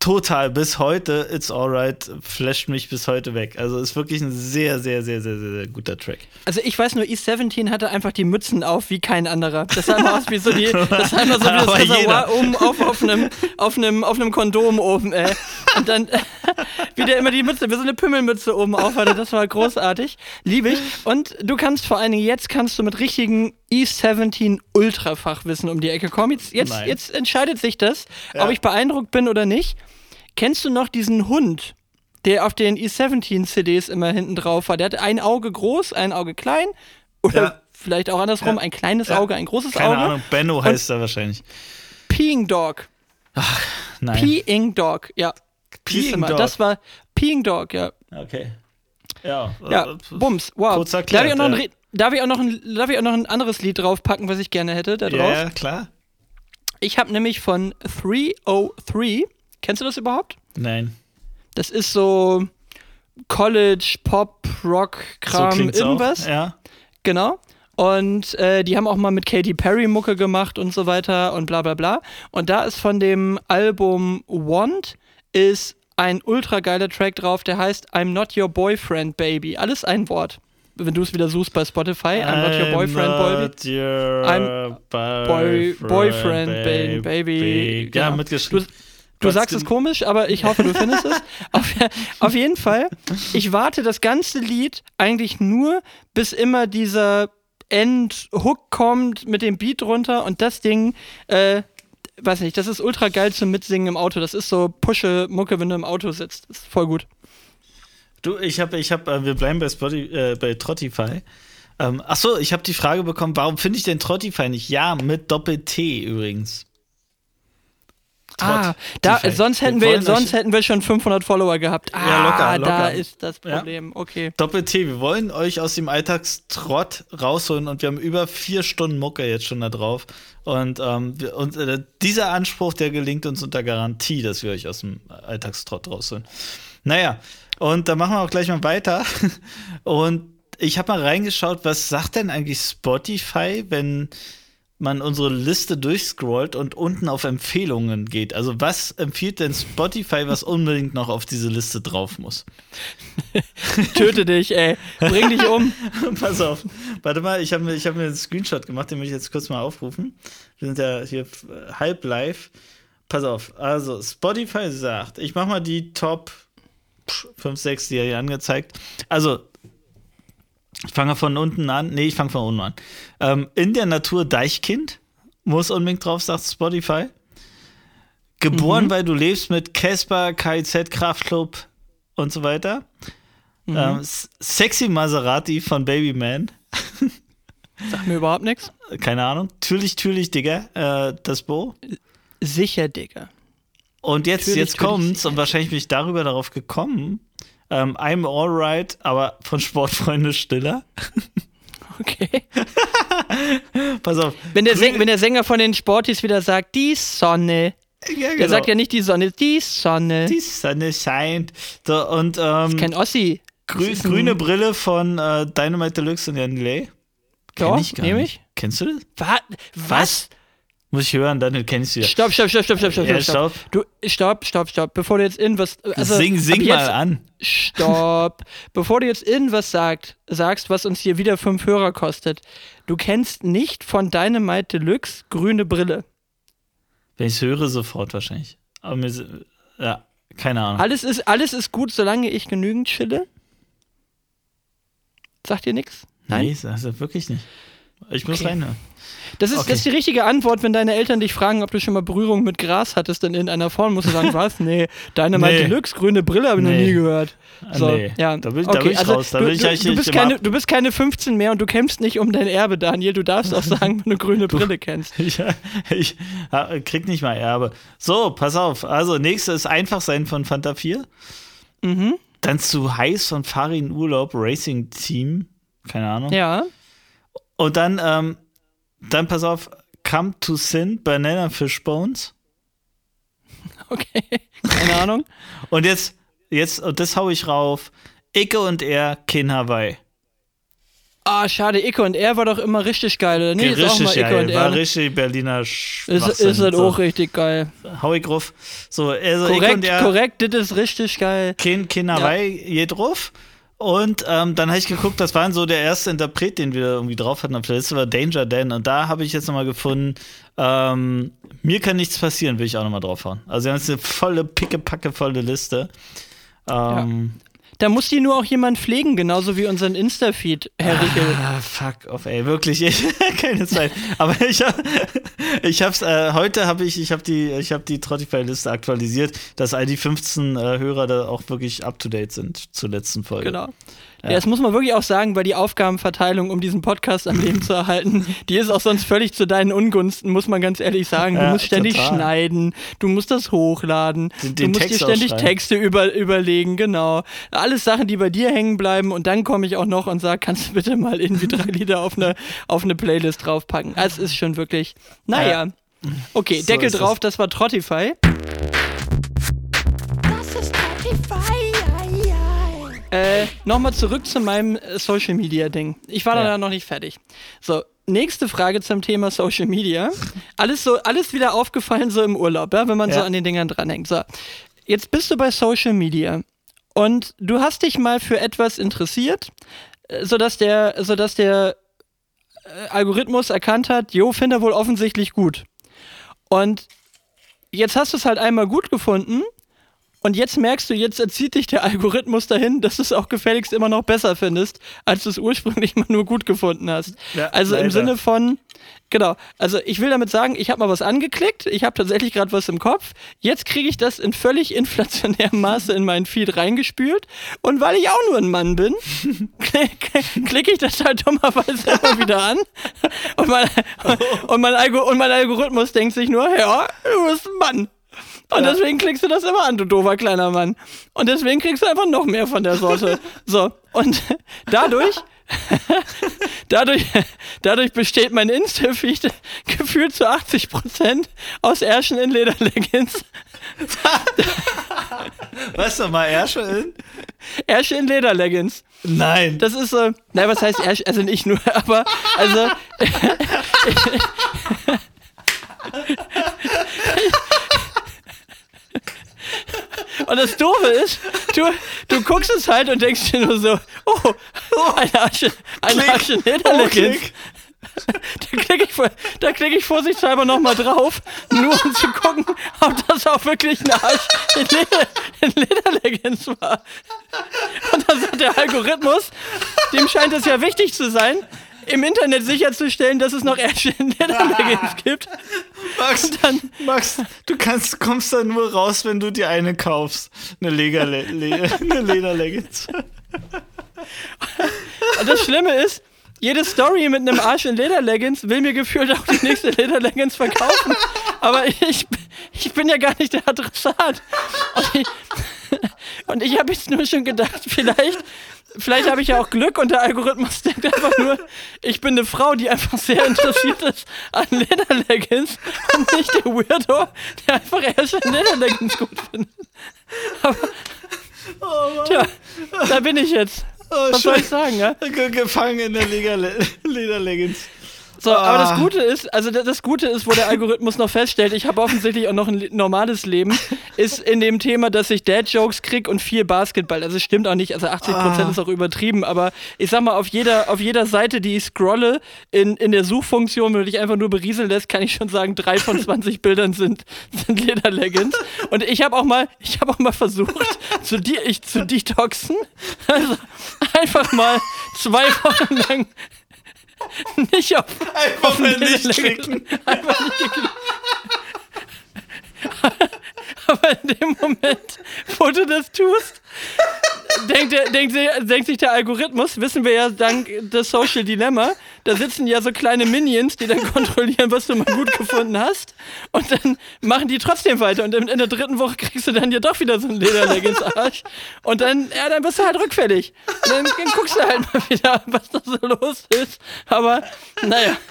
total bis heute, It's Alright, flasht mich bis heute weg. Also ist wirklich ein sehr, sehr, sehr, sehr, sehr, sehr guter Track. Also ich weiß nur, E17 hatte einfach die Mützen auf wie kein anderer. Das sah immer aus wie so die, das sah immer so wie das Aber Reservoir jeder. oben auf, auf, einem, auf, einem, auf einem Kondom oben, ey. Und dann, wie der immer die Mütze, wie so eine Pümmelmütze oben auf hatte. Das war großartig. Liebe ich. Und du kannst vor allen Dingen, jetzt kannst du mit richtigen E17 Ultrafachwissen um die Ecke kommen. Jetzt, jetzt, Nein. jetzt entscheidet sich das, Ja. ob ich beeindruckt bin oder nicht. Kennst du noch diesen Hund, der auf den E17-CDs immer hinten drauf war? Der hatte ein Auge groß, ein Auge klein. Oder Ja. vielleicht auch andersrum, Ja. ein kleines. Auge, ein großes Keine Auge. Ahnung, Benno heißt er wahrscheinlich. Peeing Dog. Nein. Peeing Dog, ja. Peeing Dog. Das war Peeing Dog, ja. Okay. Ja. Ja, äh, Bums, wow. kurz erklärt, ich ein, ja. Re- darf, ich auch noch ein, darf ich auch noch ein anderes Lied draufpacken, was ich gerne hätte, da drauf? Ja, klar. Ich habe nämlich von 303, kennst du das überhaupt? Nein. Das ist so College, Pop, Rock, Kram, so irgendwas. Auch. Ja. Genau. Und äh, die haben auch mal mit Katy Perry Mucke gemacht und so weiter und bla bla bla. Und da ist von dem Album Want ist ein ultra geiler Track drauf, der heißt I'm Not Your Boyfriend Baby. Alles ein Wort. Wenn du es wieder suchst bei Spotify, I'm Not Your Boyfriend Baby. Not your I'm Boy, Boyfriend Baby. baby. Ja, Genau. mitgeschrieben. Du sagst es komisch, aber ich hoffe, du findest es. Auf, auf jeden Fall, ich warte das ganze Lied eigentlich nur, bis immer dieser Endhook kommt mit dem Beat drunter und das Ding, äh, weiß nicht, das ist ultra geil zum Mitsingen im Auto. Das ist so Pusche-Mucke, wenn du im Auto sitzt. Das ist voll gut. Du, ich habe, ich habe, äh, wir bleiben bei Spotify, äh, bei Trottify. Ähm, ach so, ich habe die Frage bekommen, warum finde ich denn Trottify nicht? Ja, mit Doppel-T übrigens. Ah, da, sonst hätten Wir wir, sonst hätten wir schon 500 Follower gehabt. Ah, Ja, locker, da locker. ist das Ja. Problem. Okay. Doppel-T, wir wollen euch aus dem Alltagstrott rausholen und wir haben über vier Stunden Mucke jetzt schon da drauf. Und, ähm, wir, und äh, dieser Anspruch, der gelingt uns unter Garantie, dass wir euch aus dem Alltagstrott rausholen. Naja, und da machen wir auch gleich mal weiter. Und ich habe mal reingeschaut, was sagt denn eigentlich Spotify, wenn man unsere Liste durchscrollt und unten auf Empfehlungen geht. Also was empfiehlt denn Spotify, was unbedingt noch auf diese Liste drauf muss? Töte dich, ey. Bring dich um. Pass auf. Warte mal, ich habe mir, ich hab mir einen Screenshot gemacht, den will ich jetzt kurz mal aufrufen. Wir sind ja hier äh, halb live. Pass auf. Also, Spotify sagt, ich mache mal die Top 5, 6, die er hier angezeigt. Also, ich fange von unten an. Nee, ich fange von unten an. Ähm, in der Natur Deichkind muss unbedingt drauf, sagt Spotify. Geboren, weil du lebst mit Casper, KIZ, Kraftclub und so weiter. Ähm, S- Sexy Maserati von Babyman. Sag mir überhaupt nichts. Keine Ahnung. Türlich, türlich, Digga. Äh, das Bo. Sicher, Digga. Und jetzt, Türlich, jetzt kommt's, und wahrscheinlich bin ich darüber darauf gekommen. Ähm, I'm alright, aber von Sportfreunde Stiller. Okay. Pass auf. Wenn der, Grün- Säng, wenn der Sänger von den Sporties wieder sagt, die Sonne. ja, Der genau. sagt ja nicht die Sonne, die Sonne. die Sonne scheint. So, und ähm, Kein Ossi. grü ist grüne Brille von äh, Dynamite Deluxe und Jan Delay. Ja, Kenn ich gar nehm nicht. ich. Kennst du das? Was? Was? Muss ich hören, dann kennst du ja. Stopp, stopp, stopp, stopp, stopp, stopp, Ja, stopp. Du, stopp, stopp, stopp. Bevor du jetzt irgendwas. Also, sing sing ab mal jetzt, an. Stopp. Bevor du jetzt irgendwas sagt, sagst, was uns hier wieder fünf Hörer kostet. Du kennst nicht von Dynamite Deluxe grüne Brille. Wenn ich es höre, sofort wahrscheinlich. Aber mir, ja, keine Ahnung. Alles ist, alles ist gut, solange ich genügend chille. Sagt dir nichts? Nee, das ist wirklich nicht. Ich muss Okay. reinhören. Das ist, Okay. das ist die richtige Antwort, wenn deine Eltern dich fragen, ob du schon mal Berührung mit Gras hattest in irgendeiner Form. Musst du sagen, was? Nee, Dynamite Nee. Deluxe, grüne Brille habe ich noch Nee. nie gehört. So, nee, ja. da bin ich- da bin ich also raus. Da du, bin ich du, du, bist keine, du bist keine 15 mehr und du kämpfst nicht um dein Erbe, Daniel. Du darfst auch sagen, wenn du grüne Brille kennst. Ja, ich äh, krieg nicht mal Erbe. So, pass auf. Also, nächste ist einfach sein von Fanta 4. Mhm. Dann zu heiß von Farin Urlaub Racing Team. Keine Ahnung. Ja. Und dann, ähm, dann pass auf, Come to Sin, Banana Fish Bones. Okay, keine Ahnung. Und jetzt, jetzt, und das hau ich rauf. Icke und er, Kin Hawaii. Ah, schade, Icke und er war doch immer richtig geil, oder? Nee, ist richtig Icke geil, und war er. ne? richtig Berliner Ist, Schwachsinn. ist halt so. auch richtig geil. Hau ich drauf. So, also Icke Korrekt, und er, korrekt, das ist richtig geil. Kin, Kin Hawaii, je drauf. Und ähm, dann habe ich geguckt, das war so der erste Interpret, den wir irgendwie drauf hatten auf der Liste, war Danger Dan. Und da habe ich jetzt nochmal gefunden, ähm, mir kann nichts passieren, will ich auch nochmal draufhauen. Also wir haben jetzt eine volle, pickepacke volle Liste. Ähm, Da muss die nur auch jemand pflegen, genauso wie unseren Insta-Feed, Herr Rickel. Ah, fuck off, ey, wirklich, ich, keine Zeit. Aber ich hab, ich hab's, äh, heute habe ich, ich habe die, ich habe die Trottify-Liste aktualisiert, dass all die 15 äh, Hörer da auch wirklich up to date sind zur letzten Folge. Genau. Ja. das muss man wirklich auch sagen, weil die Aufgabenverteilung, um diesen Podcast am Leben zu erhalten, die ist auch sonst völlig zu deinen Ungunsten, muss man ganz ehrlich sagen. Du Ja, musst ständig total. schneiden, du musst das hochladen, Den- du den musst Text dir ständig. Texte über, überlegen, genau. Alles Sachen, die bei dir hängen bleiben und dann komme ich auch noch und sage, kannst du bitte mal irgendwie drei Lieder auf eine, auf eine Playlist draufpacken. Das ist schon wirklich, naja. Okay, So Deckel es. drauf, das war Trottify. Äh, Nochmal zurück zu meinem äh, Social Media Ding. Ich war Ja. da noch nicht fertig. So, nächste Frage zum Thema Social Media. Alles so, alles wieder aufgefallen so im Urlaub, ja, wenn man so Ja. an den Dingern dranhängt. So, jetzt bist du bei Social Media und du hast dich mal für etwas interessiert, äh, sodass der, sodass der äh, Algorithmus erkannt hat, jo, finde er wohl offensichtlich gut. Und jetzt hast du es halt einmal gut gefunden und jetzt merkst du, jetzt erzieht dich der Algorithmus dahin, dass du es auch gefälligst immer noch besser findest, als du es ursprünglich mal nur gut gefunden hast. Ja, also im leider. Sinne von, genau, also ich will damit sagen, ich habe mal was angeklickt, ich habe tatsächlich gerade was im Kopf, jetzt kriege ich das in völlig inflationärem Maße in meinen Feed reingespült und weil ich auch nur ein Mann bin, klicke klick ich das halt dummerweise immer wieder an und mein, und, mein und mein Algorithmus denkt sich nur, ja, du bist ein Mann. Und deswegen klickst du das immer an, du doofer kleiner Mann. Und deswegen kriegst du einfach noch mehr von der Sorte. So, und dadurch, dadurch, dadurch besteht mein Insta-Feed gefühlt zu 80% aus Ärschen in Lederleggings. Weißt du mal, Ärsche in? Ärsche in Lederleggings. Nein. Das ist so, nein, was heißt Ärsche? Also nicht nur, aber, also, Und das Doofe ist, du, du guckst es halt und denkst dir nur so, oh, eine Asche, eine Klick. Asche Oh, Lederleggings. klick. Da klicke ich, da klick ich vorsichtshalber nochmal drauf, nur um zu gucken, ob das auch wirklich ein Arsch in, Leder, in Lederleggings war. Und dann sagt der Algorithmus, dem scheint es ja wichtig zu sein, im Internet sicherzustellen, dass es noch Lederleggings gibt. Max, dann- Max, du kannst, kommst da nur raus, wenn du dir eine kaufst. Eine, Legerle Le eine Lederleggings. Und das Schlimme ist, jede Story mit einem Arsch in Lederleggings will mir gefühlt auch die nächste Lederleggings verkaufen. Aber ich, ich bin ja gar nicht der Adressat. Und ich, und ich habe jetzt nur schon gedacht, vielleicht, vielleicht habe ich ja auch Glück und der Algorithmus denkt einfach nur, ich bin eine Frau, die einfach sehr interessiert ist an Lederleggings und nicht der Weirdo, der einfach erst in Lederleggings gut findet. Aber, tja, da bin ich jetzt. Oh, Was soll ich sagen, ja? Ge- Gefangen in der Lederleggings. So, aber das Ah. Gute ist, also das- Gute ist, wo der Algorithmus noch feststellt, ich habe offensichtlich auch noch ein le- normales Leben, ist in dem Thema, dass ich Dad-Jokes krieg und viel Basketball. Also es stimmt auch nicht, also 80% Ah. ist auch übertrieben, aber ich sag mal, auf jeder, auf jeder Seite, die ich scrolle, in, in der Suchfunktion, wenn du dich einfach nur berieseln lässt, kann ich schon sagen, drei von 20 Bildern sind, sind Lederleggings. Und ich habe auch mal, ich habe auch mal versucht, zu, di ich, zu detoxen. Also einfach mal zwei Wochen lang nicht auf Einfach mal nicht klicken. Einfach nicht geklickt. Aber in dem Moment, wo du das tust, denkt, der- denkt, denkt sich der Algorithmus, wissen wir ja dank des Social Dilemma, da sitzen ja so kleine Minions, die dann kontrollieren, was du mal gut gefunden hast. Und dann machen die trotzdem weiter. Und in, der dritten Woche kriegst du dann ja doch wieder so ein Lederleggings-Arsch. Und dann, ja, dann bist du halt rückfällig. Und dann, dann guckst du halt mal wieder, was da so los ist. Aber, naja.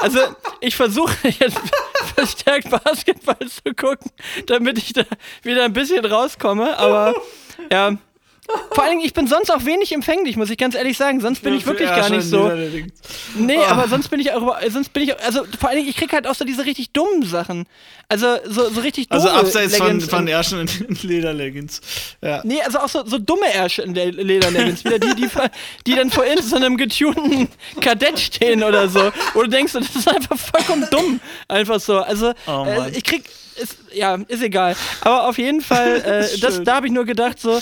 Also, ich versuche jetzt verstärkt Basketball zu gucken, damit ich da wieder ein bisschen rauskomme, aber ja. Vor allen Dingen, ich bin sonst auch wenig empfänglich, muss ich ganz ehrlich sagen. Sonst bin ich wirklich gar nicht so. Nee, aber sonst bin ich auch, über- sonst bin ich, also vor allen Dingen, ich krieg halt auch so diese richtig dummen Sachen. Also so, so richtig dumme Also abseits von, Leggings von und- Ärschen und Lederleggings. Ja. Nee, also auch so, so dumme Ärsche in der Lederleggings. Wieder die, die, die dann vor in so einem getunten Kadett stehen oder so. Wo du denkst, das ist einfach vollkommen dumm. Einfach so. Also, Oh äh, ich krieg. Ist, ja, ist egal. Aber auf jeden Fall, äh, das, da habe ich nur gedacht, so.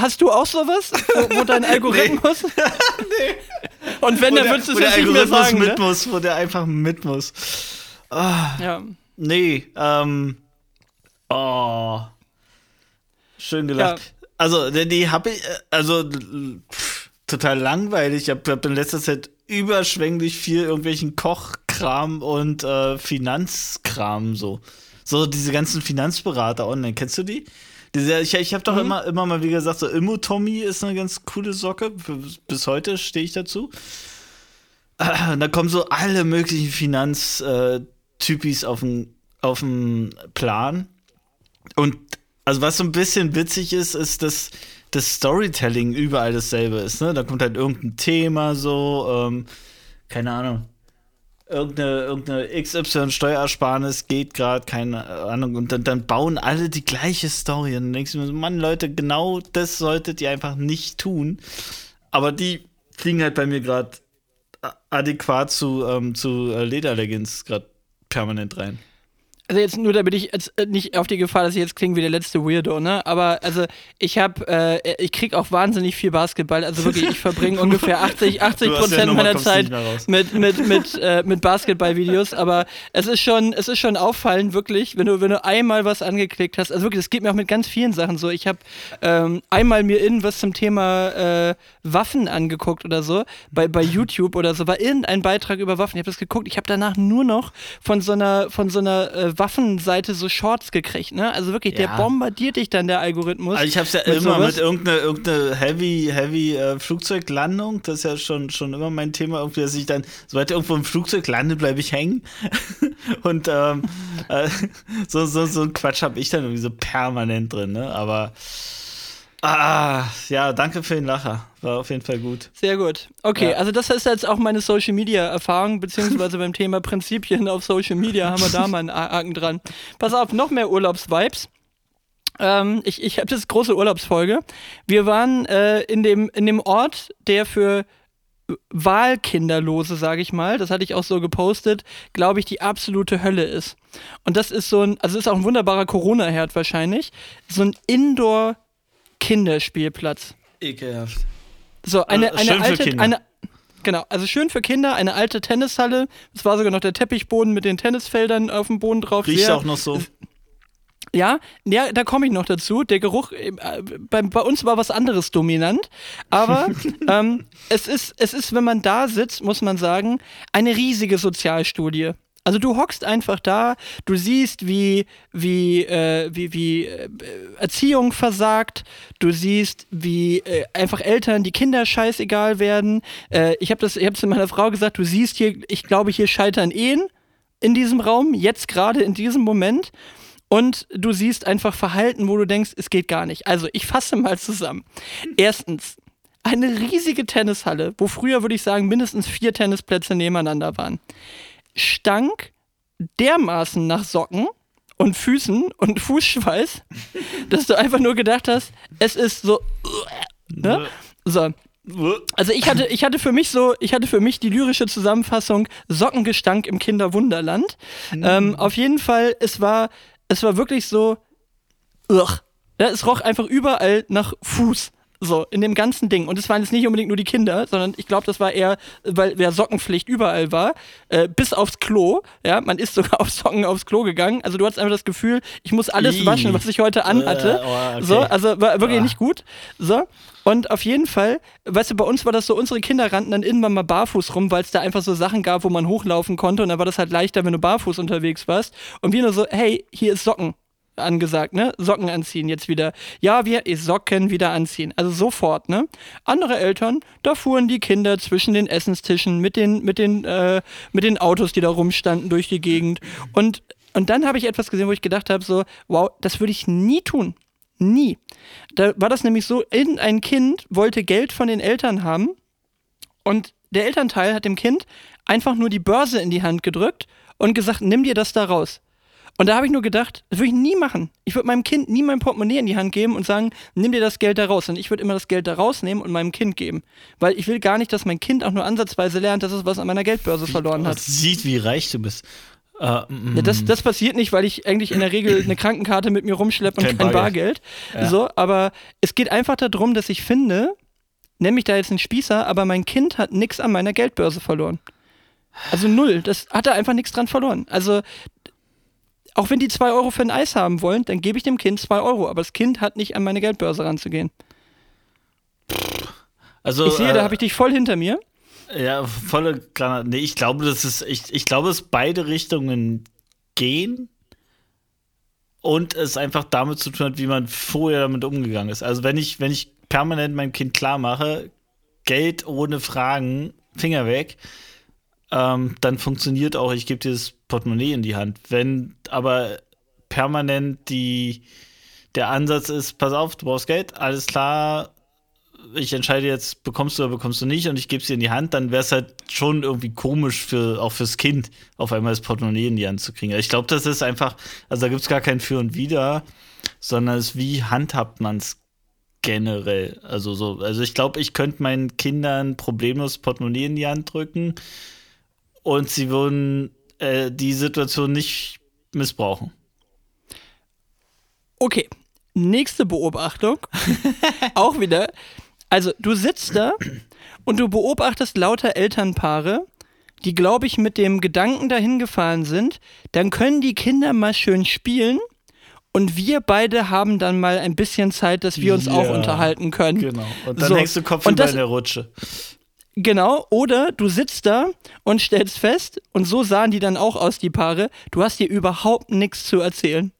Hast du auch sowas, wo, wo dein Algorithmus? nee. Und wenn, dann würdest du es jetzt nicht mehr sagen. mit Ne? muss, wo der einfach mit muss. Ah, Ja. nee, ähm. Oh. Schön gelacht. Also, die, die habe ich, äh, also pff, total langweilig. Ich habe hab in letzter Zeit überschwänglich viel irgendwelchen Kochkram und äh, Finanzkram so. So diese ganzen Finanzberater online. Kennst du die? Ich ich habe doch immer, immer mal wie gesagt, so Immo Tommy ist eine ganz coole Socke. Bis heute stehe ich dazu. Und da kommen so alle möglichen Finanztypis auf den auf den Plan. Und also was so ein bisschen witzig ist, ist, dass das Storytelling überall dasselbe ist. Ne? Da kommt halt irgendein Thema so, ähm, keine Ahnung. Irgendeine, irgendeine XY-Steuersparnis geht gerade, keine Ahnung. Und dann, dann bauen alle die gleiche Story. Und dann denkst du mir so, Mann, Leute, genau das solltet ihr einfach nicht tun. Aber die fliegen halt bei mir gerade adäquat zu, ähm, zu äh, Lederleggings gerade permanent rein. Also jetzt nur, damit ich jetzt äh, nicht auf die Gefahr, dass ich jetzt klinge wie der letzte Weirdo, ne? Aber also ich habe, äh, ich krieg auch wahnsinnig viel Basketball. Also wirklich, ich verbringe ungefähr 80, 80 Du hast ja Prozent Nummer, meiner Zeit mit mit mit äh, mit Basketballvideos. Aber es ist schon, es ist schon auffallend, wirklich, wenn du wenn du einmal was angeklickt hast. Also wirklich, das geht mir auch mit ganz vielen Sachen so. Ich habe ähm, einmal mir irgendwas zum Thema äh, Waffen angeguckt oder so bei bei YouTube oder so war irgendein Beitrag über Waffen. Ich habe das geguckt. Ich habe danach nur noch von so einer von so einer äh, Waffenseite so Shorts gekriegt. Ne? Also wirklich, der Ja. bombardiert dich dann der Algorithmus. Also ich hab's ja mit immer sowas. mit irgendeiner irgendeine Heavy, Heavy äh, Flugzeuglandung. Das ist ja schon, schon immer mein Thema, irgendwie, dass ich dann, sobald irgendwo im Flugzeug lande, bleibe ich hängen. Und ähm, äh, so, so, so ein Quatsch habe ich dann irgendwie so permanent drin, ne? Aber ah, ja, danke für den Lacher. War auf jeden Fall gut. Sehr gut. Okay, Ja. also das ist jetzt auch meine Social Media Erfahrung, beziehungsweise beim Thema Prinzipien auf Social Media haben wir da mal einen Haken dran. Pass auf, noch mehr Urlaubsvibes. Ähm, ich ich habe das große Urlaubsfolge. Wir waren äh, in, dem, in dem Ort, der für Wahlkinderlose, sage ich mal, das hatte ich auch so gepostet, glaube ich, die absolute Hölle ist. Und das ist so ein, also ist auch ein wunderbarer Corona-Herd wahrscheinlich, so ein Indoor-Kinderspielplatz. Ekelhaft. So, eine, Also, schön eine für alte, Kinder. eine, genau, also schön für Kinder, eine alte Tennishalle. Es war sogar noch der Teppichboden mit den Tennisfeldern auf dem Boden drauf. Riecht Sehr- auch noch so. Ja, ja, da komme ich noch dazu. Der Geruch, äh, bei, bei uns war was anderes dominant. Aber ähm, es, ist, es ist, wenn man da sitzt, muss man sagen, eine riesige Sozialstudie. Also du hockst einfach da, du siehst, wie, wie, äh, wie, wie äh, Erziehung versagt, du siehst, wie äh, einfach Eltern die Kinder scheißegal werden. Äh, ich habe das, ich habe zu meiner Frau gesagt, du siehst hier, ich glaube, hier scheitern Ehen in diesem Raum, jetzt gerade in diesem Moment. Und du siehst einfach Verhalten, wo du denkst, es geht gar nicht. Also, ich fasse mal zusammen. Erstens, eine riesige Tennishalle, wo früher, würde ich sagen, mindestens vier Tennisplätze nebeneinander waren, stank dermaßen nach Socken und Füßen und Fußschweiß, dass du einfach nur gedacht hast, es ist so. Ne? So, also ich hatte, ich hatte für mich so, ich hatte für mich die lyrische Zusammenfassung Sockengestank im Kinderwunderland. Ähm, auf jeden Fall, es war, es war wirklich so, ugh. Ja, es roch einfach überall nach Fuß. So, in dem ganzen Ding. Und es waren jetzt nicht unbedingt nur die Kinder, sondern ich glaube, das war eher, weil der Sockenpflicht überall war, äh, bis aufs Klo. Ja, man ist sogar auf Socken aufs Klo gegangen. Also du hattest einfach das Gefühl, ich muss alles Ih. waschen, was ich heute anhatte. Äh, oh, okay. So, also war wirklich Ah. nicht gut. So. Und auf jeden Fall, weißt du, bei uns war das so, unsere Kinder rannten dann irgendwann mal barfuß rum, weil es da einfach so Sachen gab, wo man hochlaufen konnte und dann war das halt leichter, wenn du barfuß unterwegs warst. Und wir nur so, hey, hier ist Socken angesagt, ne? Socken anziehen jetzt wieder. Ja, wir Socken wieder anziehen. Also sofort, ne? Andere Eltern, da fuhren die Kinder zwischen den Essenstischen mit den, mit den, äh, mit den Autos, die da rumstanden, durch die Gegend. Und, und dann habe ich etwas gesehen, wo ich gedacht habe, so, wow, das würde ich nie tun. Nie. Da war das nämlich so, irgendein Kind wollte Geld von den Eltern haben und der Elternteil hat dem Kind einfach nur die Börse in die Hand gedrückt und gesagt, nimm dir das da raus. Und da habe ich nur gedacht, das würde ich nie machen. Ich würde meinem Kind nie mein Portemonnaie in die Hand geben und sagen, nimm dir das Geld da raus. Und ich würde immer das Geld da rausnehmen und meinem Kind geben. Weil ich will gar nicht, dass mein Kind auch nur ansatzweise lernt, dass es was an meiner Geldbörse verloren hat. Sieht, wie reich du bist. Äh, mm, Ja, das, das passiert nicht, weil ich eigentlich in der Regel eine Krankenkarte mit mir rumschleppe und Kein kein, Bargeld. Bargeld. Ja. So, aber es geht einfach darum, dass ich finde, nenn mich da jetzt einen Spießer, aber mein Kind hat nichts an meiner Geldbörse verloren. Also null. Das hat er einfach nichts dran verloren. Also auch wenn die zwei Euro für ein Eis haben wollen, dann gebe ich dem Kind zwei Euro. Aber das Kind hat nicht an meine Geldbörse ranzugehen. also, Ich sehe, äh, da habe ich dich voll hinter mir. Ja, volle Granate. Nee, ich glaube, das ist, ich, ich glaube, dass beide Richtungen gehen und es einfach damit zu tun hat, wie man vorher damit umgegangen ist. Also wenn ich, wenn ich permanent meinem Kind klar mache, Geld ohne Fragen, Finger weg, ähm, dann funktioniert auch, ich gebe dir das Portemonnaie in die Hand. Wenn aber permanent die, der Ansatz ist, pass auf, du brauchst Geld, alles klar, ich entscheide jetzt, bekommst du oder bekommst du nicht und ich gebe es dir in die Hand, dann wäre es halt schon irgendwie komisch für auch fürs Kind, auf einmal das Portemonnaie in die Hand zu kriegen. Ich glaube, das ist einfach, also da gibt es gar kein Für und Wider, sondern es ist, wie handhabt man es generell. Also so, also ich glaube, ich könnte meinen Kindern problemlos Portemonnaie in die Hand drücken und sie würden äh, die Situation nicht missbrauchen. Okay, nächste Beobachtung. Auch wieder. Also, du sitzt da und du beobachtest lauter Elternpaare, die, glaube ich, mit dem Gedanken dahin gefahren sind, dann können die Kinder mal schön spielen und wir beide haben dann mal ein bisschen Zeit, dass wir uns Ja, auch unterhalten können. Genau. Und dann So. hängst du Kopf Und über das- in der Rutsche. Genau, oder du sitzt da und stellst fest, und so sahen die dann auch aus, die Paare, du hast dir überhaupt nichts zu erzählen.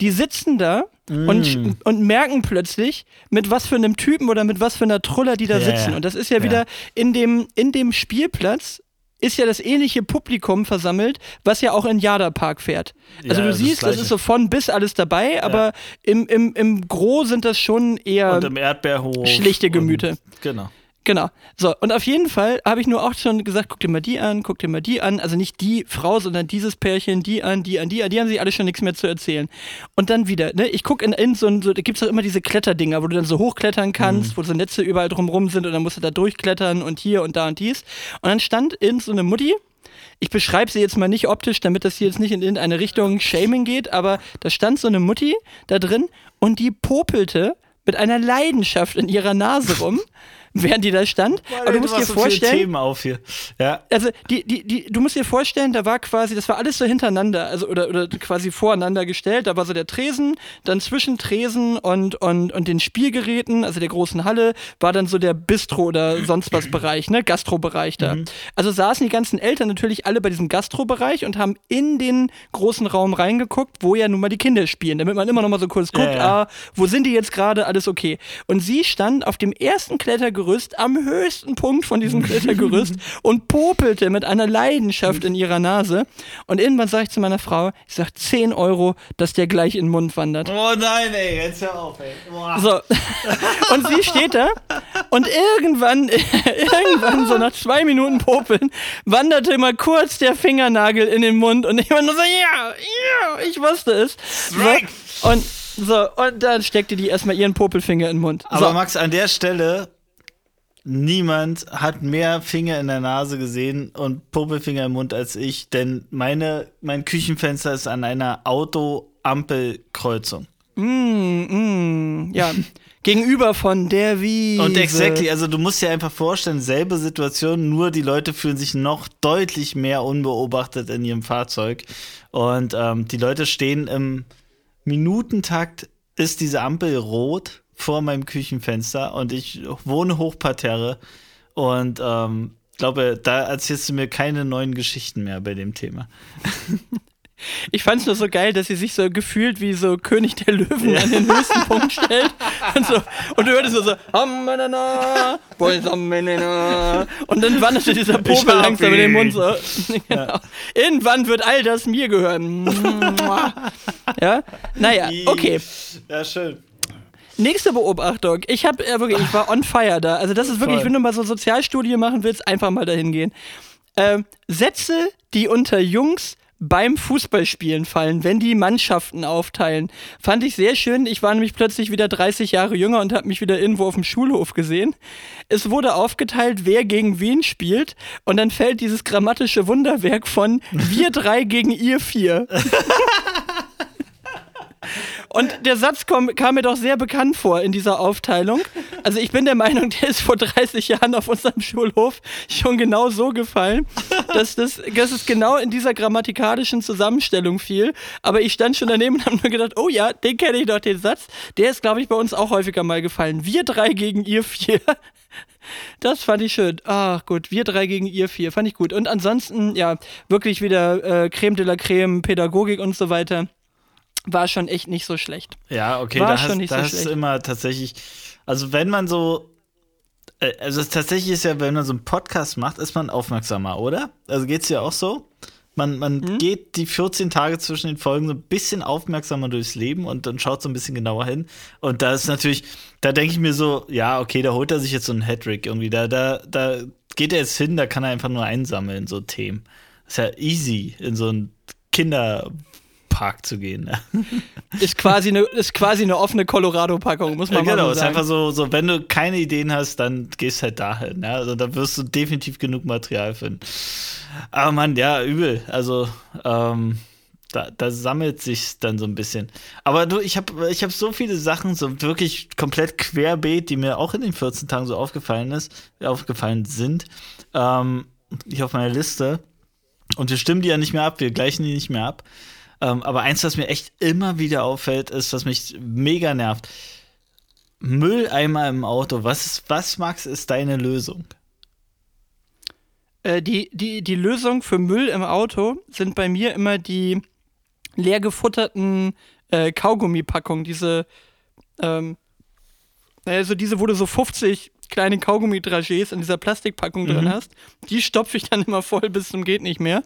Die sitzen da und, Mm. und merken plötzlich, mit was für einem Typen oder mit was für einer Truller die da Ja, sitzen. ja. Und das ist ja, Ja. wieder in dem, in dem Spielplatz ist ja das ähnliche Publikum versammelt, was ja auch in Jada Park fährt. Also Ja, du siehst, das das ist so von bis alles dabei, aber im, im, im Gro sind das schon eher und im Erdbeerhof. schlichte Gemüte. Und, genau. Genau. So, und auf jeden Fall habe ich nur auch schon gesagt, guck dir mal die an, guck dir mal die an. Also nicht die Frau, sondern dieses Pärchen, die an, die an, die an. Die haben sich alle schon nichts mehr zu erzählen. Und dann wieder, ne, ich gucke in, in so ein, so, da gibt es doch immer diese Kletterdinger, wo du dann so hochklettern kannst, wo so Netze überall drumrum sind und dann musst du da durchklettern und hier und da und dies. Und dann stand in so eine Mutti, ich beschreibe sie jetzt mal nicht optisch, damit das hier jetzt nicht in irgendeine Richtung Shaming geht, aber da stand so eine Mutti da drin und die popelte mit einer Leidenschaft in ihrer Nase rum, während die da stand. Aber du musst dir so viele vorstellen, Themen auf hier. Ja. also die, die, die, du musst dir vorstellen, da war quasi, das war alles so hintereinander, also oder, oder quasi voreinander gestellt. Da war so der Tresen, dann zwischen Tresen und, und, und den Spielgeräten, also der großen Halle, war dann so der Bistro oder sonst was Bereich, ne, Gastrobereich da. Also saßen die ganzen Eltern natürlich alle bei diesem Gastrobereich und haben in den großen Raum reingeguckt, wo ja nun mal die Kinder spielen, damit man immer noch mal so kurz guckt, Ja, ja. ah, wo sind die jetzt gerade, alles okay. Und sie stand auf dem ersten Klettergerüst, am höchsten Punkt von diesem Klettergerüst und popelte mit einer Leidenschaft in ihrer Nase. Und irgendwann sage ich zu meiner Frau, ich sag 10 Euro, dass der gleich in den Mund wandert. Oh nein, ey, jetzt hör auf, ey. Boah. So. Und sie steht da und irgendwann, irgendwann, so nach zwei Minuten Popeln, wanderte mal kurz der Fingernagel in den Mund und ich war nur so, ja, ja, ich wusste es. So, und so, und dann steckte die erstmal ihren Popelfinger in den Mund. Aber so. Max, an der Stelle, niemand hat mehr Finger in der Nase gesehen und Popelfinger im Mund als ich, denn meine, mein Küchenfenster ist an einer Autoampelkreuzung. Mm, mm, ja, gegenüber von der Wiese. Und exactly, also du musst dir einfach vorstellen, selbe Situation, nur die Leute fühlen sich noch deutlich mehr unbeobachtet in ihrem Fahrzeug. Und ähm, die Leute stehen im Minutentakt, ist diese Ampel rot vor meinem Küchenfenster und ich wohne hochparterre und ähm, glaube, da erzählst du mir keine neuen Geschichten mehr bei dem Thema. Ich fand es nur so geil, dass sie sich so gefühlt wie so König der Löwen ja. an den höchsten Punkt stellt. Und, so, und du hörtest nur so, und dann wanderte dieser Popel langsam in den Mund so. genau. Irgendwann wird all das mir gehören. ja, naja, okay. Ja, schön. Nächste Beobachtung. Ich habe äh, wirklich, ich war on fire da. Also das ist wirklich, Voll. wenn du mal so Sozialstudie machen willst, einfach mal dahin gehen. Ähm, Sätze, die unter Jungs beim Fußballspielen fallen, wenn die Mannschaften aufteilen. Fand ich sehr schön. Ich war nämlich plötzlich wieder 30 Jahre jünger und habe mich wieder irgendwo auf dem Schulhof gesehen. Es wurde aufgeteilt, wer gegen wen spielt und dann fällt dieses grammatische Wunderwerk von wir drei gegen ihr vier. Und der Satz kam, kam, mir doch sehr bekannt vor in dieser Aufteilung. Also ich bin der Meinung, der ist vor 30 Jahren auf unserem Schulhof schon genau so gefallen, dass, das, dass es genau in dieser grammatikalischen Zusammenstellung fiel. Aber ich stand schon daneben und habe nur gedacht, oh ja, den kenne ich doch, den Satz. Der ist, glaube ich, bei uns auch häufiger mal gefallen. Wir drei gegen ihr vier. Das fand ich schön. Ach gut, wir drei gegen ihr vier, fand ich gut. Und ansonsten, ja, wirklich wieder äh, Creme de la Creme, Pädagogik und so weiter war schon echt nicht so schlecht. Ja, okay, war da schon hast, nicht da so ist immer tatsächlich, also wenn man so, äh, also tatsächlich ist ja, wenn man so einen Podcast macht, ist man aufmerksamer, oder? Also geht's ja auch so? Man, man hm? geht die 14 Tage zwischen den Folgen so ein bisschen aufmerksamer durchs Leben und dann schaut so ein bisschen genauer hin. Und da ist natürlich, da denke ich mir so, ja, okay, da holt er sich jetzt so einen Hattrick irgendwie. Da, da, da geht er jetzt hin, da kann er einfach nur einsammeln, so Themen. ist ja easy in so ein Kinder Park zu gehen. Ne? Ist, quasi eine, ist quasi eine offene Colorado-Packung, muss man ja, genau, mal so sagen. Genau, ist einfach so, so, wenn du keine Ideen hast, dann gehst halt dahin. Ja? Also da wirst du definitiv genug Material finden. Aber Mann, ja, übel. Also, ähm, da, da, sammelt sich dann so ein bisschen. Aber du, ich habe ich hab so viele Sachen, so wirklich komplett querbeet, die mir auch in den 14 Tagen so aufgefallen ist, aufgefallen sind. Ähm, ich auf meiner Liste. Und wir stimmen die ja nicht mehr ab, wir gleichen die nicht mehr ab. Ähm, aber eins, was mir echt immer wieder auffällt, ist, was mich mega nervt. Mülleimer im Auto. Was, was Max, ist deine Lösung? Äh, die, die, die Lösung für Müll im Auto sind bei mir immer die leer gefutterten äh, Kaugummipackungen. Diese, ähm, also diese, wo du so 50 kleine Kaugummi-Dragés in dieser Plastikpackung mhm. drin hast. Die stopfe ich dann immer voll bis zum geht nicht mehr.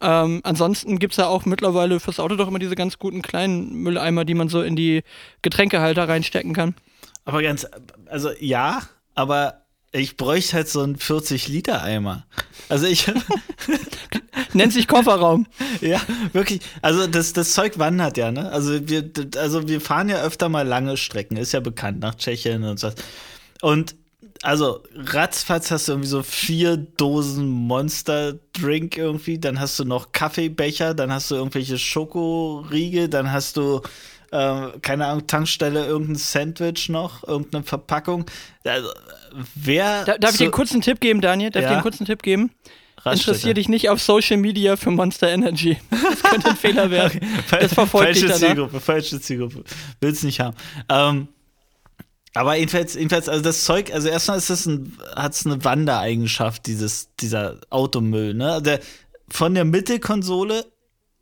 Ähm, ansonsten gibt es ja auch mittlerweile fürs Auto doch immer diese ganz guten kleinen Mülleimer, die man so in die Getränkehalter reinstecken kann. Aber ganz, also ja, aber ich bräuchte halt so einen 40-Liter-Eimer. Also ich. Nennt sich Kofferraum. ja, wirklich. Also das, das Zeug wandert ja, ne? Also wir, also wir fahren ja öfter mal lange Strecken, ist ja bekannt, nach Tschechien und so. Und also ratzfatz hast du irgendwie so vier Dosen Monster-Drink irgendwie, dann hast du noch Kaffeebecher, dann hast du irgendwelche Schokoriegel, dann hast du, äh, keine Ahnung, Tankstelle, irgendein Sandwich noch, irgendeine Verpackung. Also, wer. Da, darf ich dir einen kurzen Tipp geben, Daniel? Darf ja? ich dir einen kurzen Tipp geben? Interessiere dich nicht auf Social Media für Monster Energy. Das könnte ein Fehler werden. Okay. Das verfolgt falsche dich Zielgruppe, falsche Zielgruppe. Will's nicht haben. Ähm, aber jedenfalls, jedenfalls, also das Zeug, also erstmal ist das ein, hat es eine Wandereigenschaft, dieses, dieser Automüll, ne? Der, von der Mittelkonsole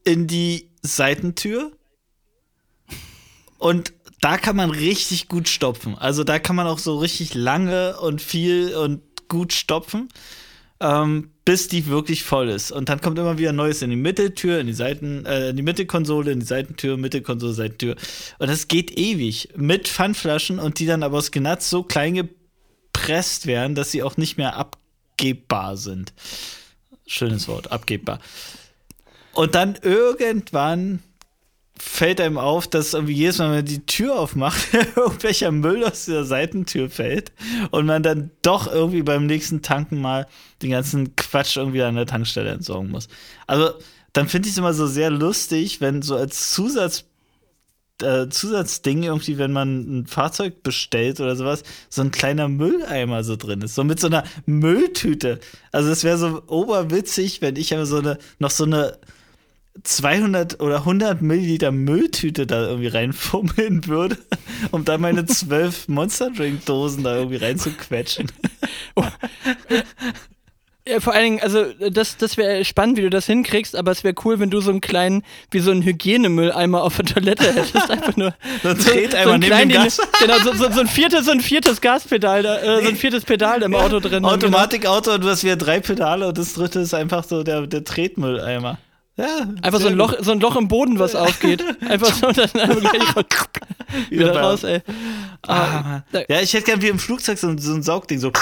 in die Seitentür. Und da kann man richtig gut stopfen. Also da kann man auch so richtig lange und viel und gut stopfen ähm, bis die wirklich voll ist. Und dann kommt immer wieder Neues in die Mitteltür, in die Seiten, äh, in die Mittelkonsole, in die Seitentür, Mittelkonsole, Seitentür. Und das geht ewig mit Pfandflaschen und die dann aber aus Gnatz so klein gepresst werden, dass sie auch nicht mehr abgebbar sind. Schönes Wort, abgebbar. Und dann irgendwann fällt einem auf, dass irgendwie jedes Mal, wenn man die Tür aufmacht, irgendwelcher Müll aus der Seitentür fällt und man dann doch irgendwie beim nächsten Tanken mal den ganzen Quatsch irgendwie an der Tankstelle entsorgen muss. Also, dann finde ich es immer so sehr lustig, wenn so als Zusatz äh, Zusatzding irgendwie, wenn man ein Fahrzeug bestellt oder sowas, so ein kleiner Mülleimer so drin ist. So mit so einer Mülltüte. Also es wäre so oberwitzig, wenn ich aber so eine, noch so eine 200 oder 100 Milliliter Mülltüte da irgendwie reinfummeln würde, um dann meine zwölf Monster Drink Dosen da irgendwie reinzuquetschen. Ja, vor allen Dingen, also das, das wäre spannend, wie du das hinkriegst, aber es wäre cool, wenn du so einen kleinen, wie so einen Hygienemülleimer auf der Toilette hättest. Einfach nur. Dreht so einmal einen neben kleinen, Gas. Genau, so, so, so, ein viertes, so ein viertes Gaspedal, da, äh, so ein viertes Pedal im Auto drin. haben, genau. Automatikauto und du hast wieder drei Pedale und das dritte ist einfach so der, der Tretmülleimer. Ja, Einfach so ein, Loch, so ein Loch im Boden, was aufgeht. Einfach so dann einfach wieder raus, ey. Ah, da- ja, ich hätte gern wie im Flugzeug so, ein- so ein Saugding, so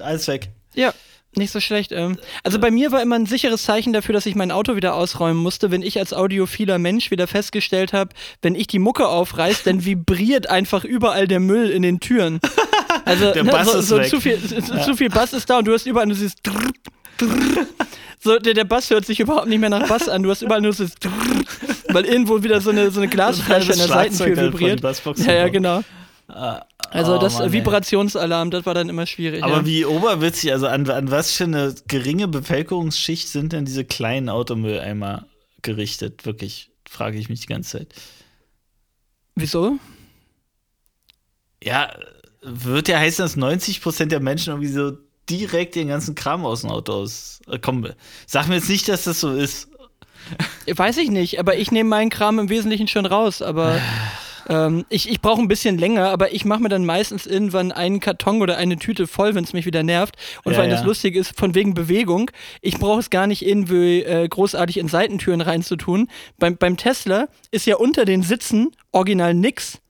alles weg. Ja, nicht so schlecht. Ähm. Also bei mir war immer ein sicheres Zeichen dafür, dass ich mein Auto wieder ausräumen musste, wenn ich als audiophiler Mensch wieder festgestellt habe, wenn ich die Mucke aufreiß, dann vibriert einfach überall der Müll in den Türen. Also Der ne, Bass so, ist so weg. zu viel, zu, zu viel Bass ist da und du hast überall dieses. So, der, der Bass hört sich überhaupt nicht mehr nach Bass an. Du hast überall nur dieses drrr, weil irgendwo wieder so eine, so eine Glasflasche an der Seitentür von vibriert. Ja, ja, genau. Also Oh, das Mann. Vibrationsalarm, das war dann immer schwierig. Aber ja. wie oberwitzig, also an, an was für eine geringe Bevölkerungsschicht sind denn diese kleinen Automülleimer gerichtet? Wirklich, frage ich mich die ganze Zeit. Wieso? Ja, wird ja heißen, dass 90% der Menschen irgendwie so direkt den ganzen Kram aus dem Auto aus. Äh, komm, sag mir jetzt nicht, dass das so ist. Weiß ich nicht, aber ich nehme meinen Kram im Wesentlichen schon raus. Aber ähm, ich, ich brauche ein bisschen länger, aber ich mache mir dann meistens irgendwann einen Karton oder eine Tüte voll, wenn es mich wieder nervt. Und Ja, vor allem ja. das Lustige ist, von wegen Bewegung, ich brauche es gar nicht irgendwie äh, großartig in Seitentüren reinzutun. Beim, beim Tesla ist ja unter den Sitzen original nix.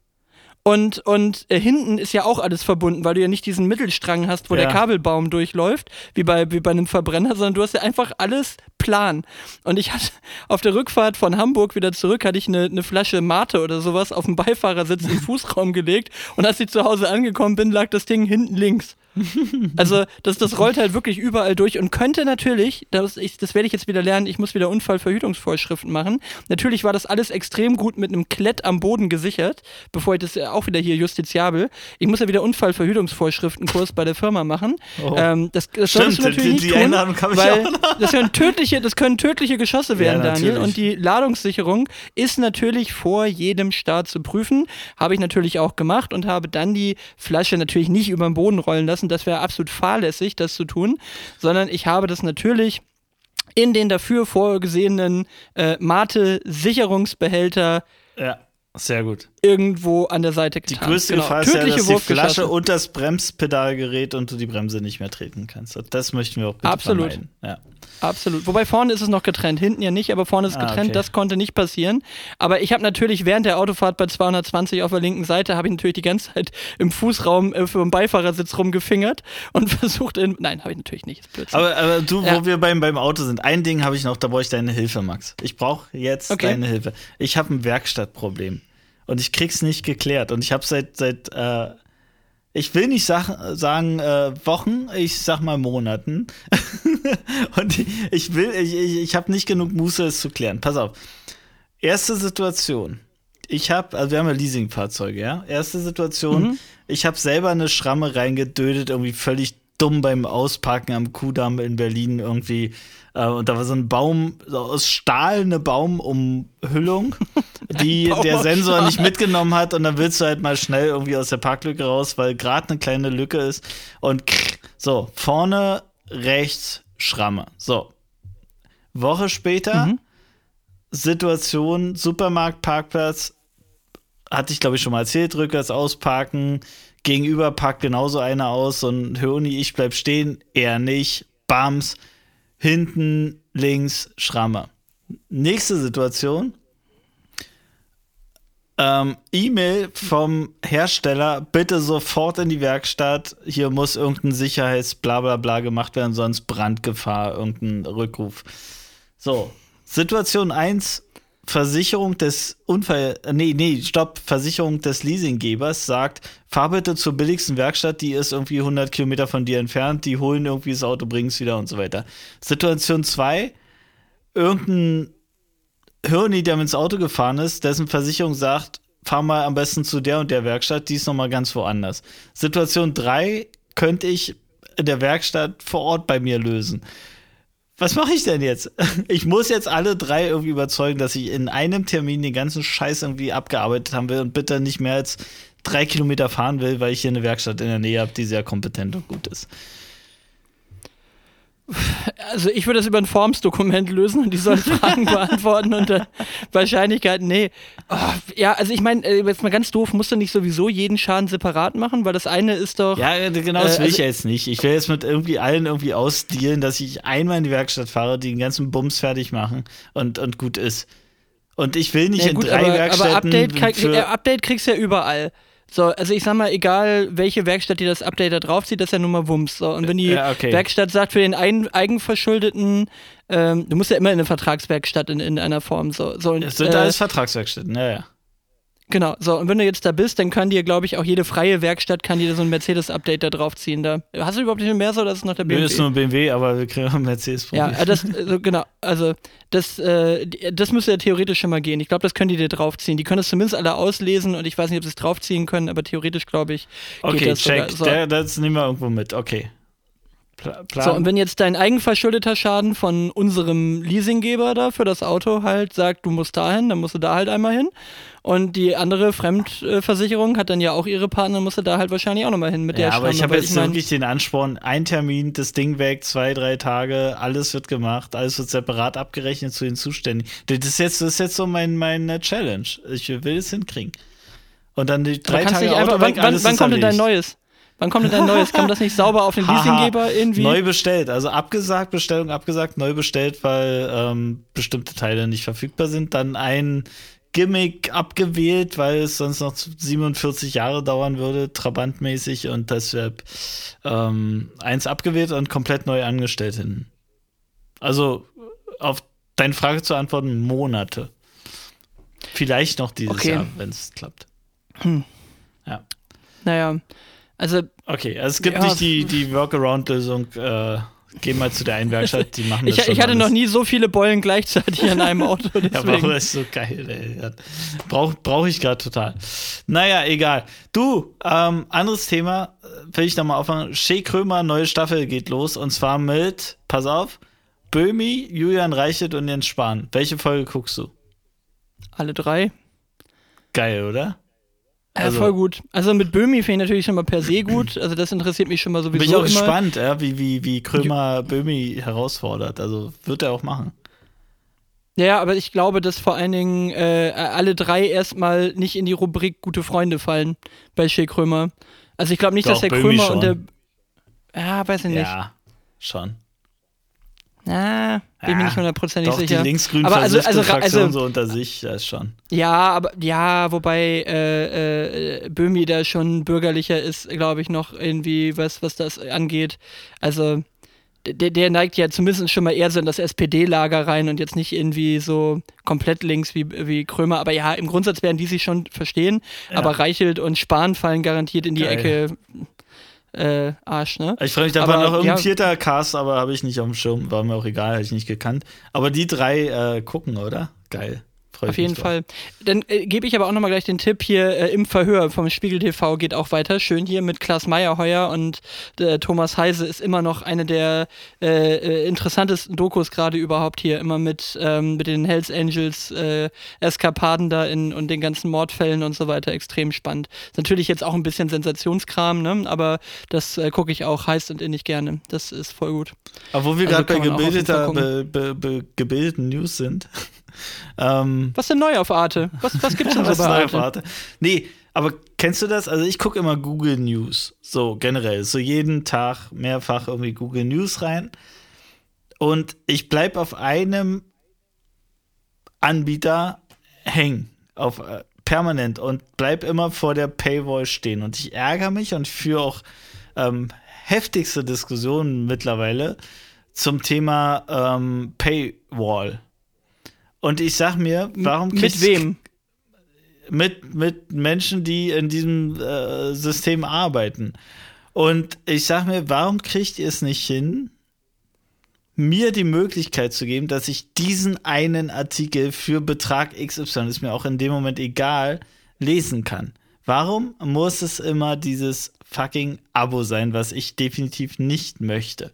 Und, und äh, hinten ist ja auch alles verbunden, weil du ja nicht diesen Mittelstrang hast, wo Ja. der Kabelbaum durchläuft, wie bei, wie bei einem Verbrenner, sondern du hast ja einfach alles plan. Und ich hatte auf der Rückfahrt von Hamburg wieder zurück, hatte ich eine, eine Flasche Mate oder sowas auf dem Beifahrersitz im Fußraum gelegt. Und als ich zu Hause angekommen bin, lag das Ding hinten links. Also das, das rollt halt wirklich überall durch und könnte natürlich, das, ich, das werde ich jetzt wieder lernen, ich muss wieder Unfallverhütungsvorschriften machen. Natürlich war das alles extrem gut mit einem Klett am Boden gesichert, bevor ich das ja auch wieder hier justiziabel. Ich muss ja wieder Unfallverhütungsvorschriftenkurs bei der Firma machen. Oh. Ähm, das das Stimmt, natürlich die- nicht die tun, weil das können tödliche, das können tödliche Geschosse werden, Daniel. natürlich. Und die Ladungssicherung ist natürlich vor jedem Start zu prüfen. Habe ich natürlich auch gemacht und habe dann die Flasche natürlich nicht über den Boden rollen lassen. Das wäre absolut fahrlässig, das zu tun. Sondern ich habe das natürlich in den dafür vorgesehenen äh, Mate-Sicherungsbehälter Ja, sehr gut. irgendwo an der Seite Die getan. größte Genau. Gefahr ist ja, dass die. Flasche unter das Bremspedal gerät und du die Bremse nicht mehr treten kannst. Das möchten wir auch bitte Absolut. vermeiden. Ja. Absolut. Wobei vorne ist es noch getrennt, hinten ja nicht, aber vorne ist es Ah, getrennt. okay. Das konnte nicht passieren. Aber ich habe natürlich während der Autofahrt bei 220 auf der linken Seite habe ich natürlich die ganze Zeit im Fußraum äh, für den Beifahrersitz rumgefingert und versucht in. Nein, habe ich natürlich nicht. Aber, aber du, wo Ja. wir beim, beim Auto sind, ein Ding habe ich noch, da brauche ich deine Hilfe, Max. Ich brauche jetzt Okay. deine Hilfe. Ich habe ein Werkstattproblem und ich krieg's nicht geklärt. Und ich habe seit, seit äh, ich will nicht sag, sagen äh, Wochen, ich sag mal Monaten. und ich, will, ich, ich, ich habe nicht genug Muße, es zu klären. Pass auf. Erste Situation. Ich habe, also wir haben ja Leasingfahrzeuge, ja. Erste Situation, ich habe selber eine Schramme reingedödet, irgendwie völlig dumm beim Ausparken am Kudamm in Berlin irgendwie. Äh, und da war so ein Baum, so aus Stahl eine Baumumhüllung, die Baum der Sensor nicht mitgenommen hat. Und dann willst du halt mal schnell irgendwie aus der Parklücke raus, weil gerade eine kleine Lücke ist. Und krr, so, vorne rechts Schramme. So. Woche später, Mhm. Situation, Supermarkt, Parkplatz, hatte ich glaube ich schon mal erzählt, rückwärts ausparken, gegenüber parkt genauso einer aus und Höni, ich bleib stehen, er nicht, Bams, hinten, links, Schramme. Nächste Situation, ähm, E-Mail vom Hersteller, bitte sofort in die Werkstatt, hier muss irgendein Sicherheits-Blablabla gemacht werden, sonst Brandgefahr, irgendein Rückruf. So, Situation 1, Versicherung des Unfall, nee, nee, stopp, Versicherung des Leasinggebers sagt, fahr bitte zur billigsten Werkstatt, die ist irgendwie 100 Kilometer von dir entfernt, die holen irgendwie das Auto, bringen es wieder und so weiter. Situation 2, irgendein Hirni, der mit ins Auto gefahren ist, dessen Versicherung sagt, fahr mal am besten zu der und der Werkstatt, die ist nochmal ganz woanders. Situation 3 könnte ich in der Werkstatt vor Ort bei mir lösen. Was mache ich denn jetzt? Ich muss jetzt alle drei irgendwie überzeugen, dass ich in einem Termin den ganzen Scheiß irgendwie abgearbeitet haben will und bitte nicht mehr als drei Kilometer fahren will, weil ich hier eine Werkstatt in der Nähe habe, die sehr kompetent und gut ist. Also ich würde das über ein Formsdokument lösen und die sollen Fragen beantworten und dann Wahrscheinlichkeit, nee. Oh, ja, also ich meine, äh, jetzt mal ganz doof, musst du nicht sowieso jeden Schaden separat machen, weil das eine ist doch. Ja, genau, das will äh, also, ich ja jetzt nicht. Ich will jetzt mit irgendwie allen irgendwie ausdealen, dass ich einmal in die Werkstatt fahre, die den ganzen Bums fertig machen und, und gut ist. Und ich will nicht ja, gut, in drei aber, Werkstätten. Aber Update, krieg, äh, Update kriegst du ja überall. So, also ich sag mal, egal welche Werkstatt dir das Update da draufzieht, das ist ja nun mal Wumms. So. Und wenn die ja, okay. Werkstatt sagt, für den ein, eigenverschuldeten, ähm, du musst ja immer in eine Vertragswerkstatt in, in einer Form so. so es sind äh, alles Vertragswerkstätten, ja, ja. Genau, so, und wenn du jetzt da bist, dann kann dir, glaube ich, auch jede freie Werkstatt kann dir so ein Mercedes-Update da draufziehen. Da. Hast du überhaupt nicht mehr so, oder ist es noch der BMW? Nö, ist nur ein BMW, aber wir kriegen auch einen mercedes -Problem. Ja, äh, das, also, genau, also das, äh, das müsste ja theoretisch schon mal gehen. Ich glaube, das können die dir draufziehen. Die können es zumindest alle auslesen und ich weiß nicht, ob sie es draufziehen können, aber theoretisch, glaube ich, geht okay, das check. So. Der, das nehmen wir irgendwo mit, okay. Plan. So, und wenn jetzt dein eigenverschuldeter Schaden von unserem Leasinggeber da für das Auto halt sagt, du musst dahin, dann musst du da halt einmal hin. Und die andere Fremdversicherung hat dann ja auch ihre Partner, musste da halt wahrscheinlich auch nochmal hin mit ja, der aber ich habe jetzt ich mein, wirklich den Ansporn, ein Termin, das Ding weg, zwei, drei Tage, alles wird gemacht, alles wird separat abgerechnet zu den Zuständigen. Das ist jetzt, das ist jetzt so mein, meine Challenge. Ich will es hinkriegen. Und dann die drei Tage Auto einfach, weg, wann, wann kommt denn dein neues? Wann kommt denn dein neues? Kann man das nicht sauber auf den Leasinggeber irgendwie? Neu bestellt, also abgesagt, Bestellung abgesagt, neu bestellt, weil ähm, bestimmte Teile nicht verfügbar sind. Dann ein Gimmick abgewählt, weil es sonst noch 47 Jahre dauern würde, trabantmäßig und deshalb ähm, eins abgewählt und komplett neu angestellt hin. Also auf deine Frage zu antworten, Monate. Vielleicht noch dieses okay. Jahr, wenn es klappt. Hm. Ja. Naja, also. Okay, also es gibt ja, nicht die, die Workaround-Lösung. Äh, Geh mal zu der einen Werkstatt, die machen das Ich, ich hatte alles. noch nie so viele Beulen gleichzeitig an einem Auto. Deswegen. ja, das ist so geil, ey. Brauche brauch ich gerade total. Naja, egal. Du, ähm, anderes Thema, äh, will ich nochmal aufmachen. Shea Krömer, neue Staffel geht los und zwar mit, pass auf, Böhmi, Julian Reichelt und Jens Spahn. Welche Folge guckst du? Alle drei. Geil, oder? Ja, also, voll gut. Also mit Böhmi finde ich natürlich schon mal per se gut. Also das interessiert mich schon mal sowieso. Bin ich auch immer. gespannt, ja, wie, wie, wie Krömer Böhmi herausfordert. Also wird er auch machen. Ja, aber ich glaube, dass vor allen Dingen äh, alle drei erstmal nicht in die Rubrik gute Freunde fallen bei Shea Krömer. Also ich glaube nicht, Doch, dass der Böhmi Krömer schon. und der. Ja, weiß ich nicht. Ja, schon. Na, bin ja, mir nicht hundertprozentig sicher. Die linksgrün aber also, also, Fraktion also, so unter sich, das schon. Ja, aber ja, wobei äh, äh, Böhmi da schon bürgerlicher ist, glaube ich, noch irgendwie, was, was das angeht. Also der, der neigt ja zumindest schon mal eher so in das SPD-Lager rein und jetzt nicht irgendwie so komplett links wie, wie Krömer. Aber ja, im Grundsatz werden die sich schon verstehen. Ja. Aber Reichelt und Spahn fallen garantiert in die Geil. Ecke äh, Arsch, ne? Ich frage mich, da war noch irgendein ja, vierter Cast, aber habe ich nicht auf dem Schirm, war mir auch egal, habe ich nicht gekannt. Aber die drei äh, gucken, oder? Geil. Freu Auf jeden Fall. Dann äh, gebe ich aber auch nochmal gleich den Tipp hier äh, im Verhör vom Spiegel TV geht auch weiter. Schön hier mit Klaas Meyerheuer und äh, Thomas Heise ist immer noch eine der äh, äh, interessantesten Dokus gerade überhaupt hier. Immer mit, ähm, mit den Hells Angels äh, Eskapaden da in, und den ganzen Mordfällen und so weiter. Extrem spannend. Ist natürlich jetzt auch ein bisschen Sensationskram, ne? aber das gucke ich auch heiß und innig gerne. Das ist voll gut. Aber wo wir also gerade bei gebildeter, be, be, be, gebildeten News sind. Ähm, was denn neu auf Arte? Was, was gibt's denn so bei Arte? Arte? Nee, aber kennst du das? Also ich gucke immer Google News, so generell, so jeden Tag mehrfach irgendwie Google News rein. Und ich bleibe auf einem Anbieter hängen, auf äh, permanent und bleib immer vor der Paywall stehen. Und ich ärgere mich und führe auch ähm, heftigste Diskussionen mittlerweile zum Thema ähm, Paywall. Und ich sag mir, warum Mit wem? Mit, mit Menschen, die in diesem äh, System arbeiten. Und ich sag mir, warum kriegt ihr es nicht hin, mir die Möglichkeit zu geben, dass ich diesen einen Artikel für Betrag XY, ist mir auch in dem Moment egal, lesen kann. Warum muss es immer dieses fucking Abo sein, was ich definitiv nicht möchte?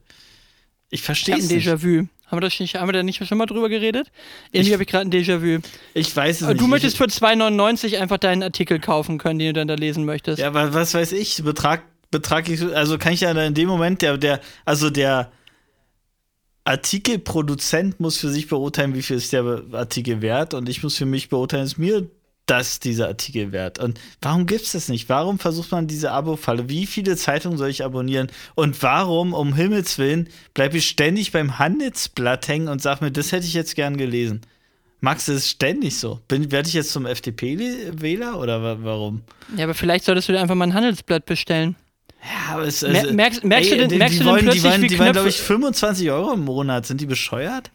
Ich verstehe Ich es hab ein nicht. Déjà-vu. Haben wir, das nicht, haben wir da nicht schon mal drüber geredet? Irgendwie habe ich gerade ein Déjà-vu. Ich weiß es Aber nicht. Du möchtest für 2,99 einfach deinen Artikel kaufen können, den du dann da lesen möchtest. ja, aber was weiß ich? Betrag, betrag ich, also kann ich ja in dem Moment, der, der, also der Artikelproduzent muss für sich beurteilen, wie viel ist der Artikel wert und ich muss für mich beurteilen, ist mir das dieser Artikel wert. Und warum gibt es das nicht? Warum versucht man diese Abo-Falle? Wie viele Zeitungen soll ich abonnieren? Und warum, um Himmels Willen, bleibe ich ständig beim Handelsblatt hängen und sag mir, das hätte ich jetzt gern gelesen? Max, das ist ständig so. Bin, werde ich jetzt zum FDP-Wähler oder wa warum? Ja, aber vielleicht solltest du dir einfach mal ein Handelsblatt bestellen. Ja, aber es, Mer- merkst- merkst du denn- merkst die du denn wollen, plötzlich, die wollen, wie die wollen glaube ich, 25 Euro im Monat. Sind die bescheuert?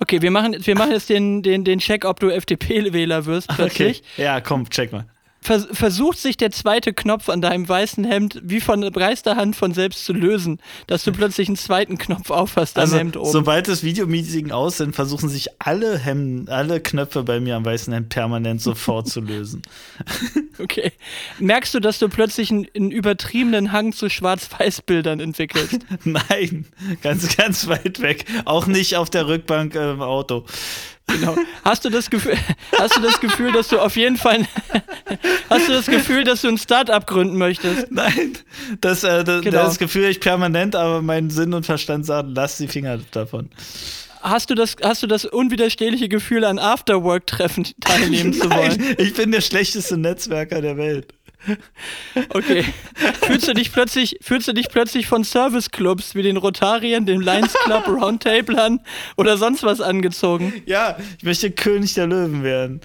Okay, wir machen, wir machen jetzt den, den, den Check, ob du FDP-Wähler wirst plötzlich. Ja, komm, check mal. Vers versucht sich der zweite Knopf an deinem weißen Hemd wie von breister Hand von selbst zu lösen, dass du plötzlich einen zweiten Knopf aufhast am Also, Hemd oben. sobald das Videomeeting aus sind, versuchen sich alle Hemden, alle Knöpfe bei mir am weißen Hemd permanent sofort zu lösen. Okay. Merkst du, dass du plötzlich einen, einen übertriebenen Hang zu Schwarz-Weiß-Bildern entwickelst? Nein, ganz, ganz weit weg. Auch nicht auf der Rückbank äh, im Auto. Genau. Hast du das Gefühl, hast du das Gefühl, dass du auf jeden Fall, hast du das Gefühl, dass du ein Start-up gründen möchtest? Nein, das, äh, das, Genau. das Gefühl ich permanent, aber mein Sinn und Verstand sagen, lass die Finger davon. Hast du das, hast du das unwiderstehliche Gefühl, an Afterwork-Treffen teilnehmen zu wollen? Nein, ich bin der schlechteste Netzwerker der Welt. Okay. Fühlst du dich plötzlich, fühlst du dich plötzlich von Serviceclubs wie den Rotariern, dem Lions Club, Roundtablern oder sonst was angezogen? Ja, ich möchte König der Löwen werden.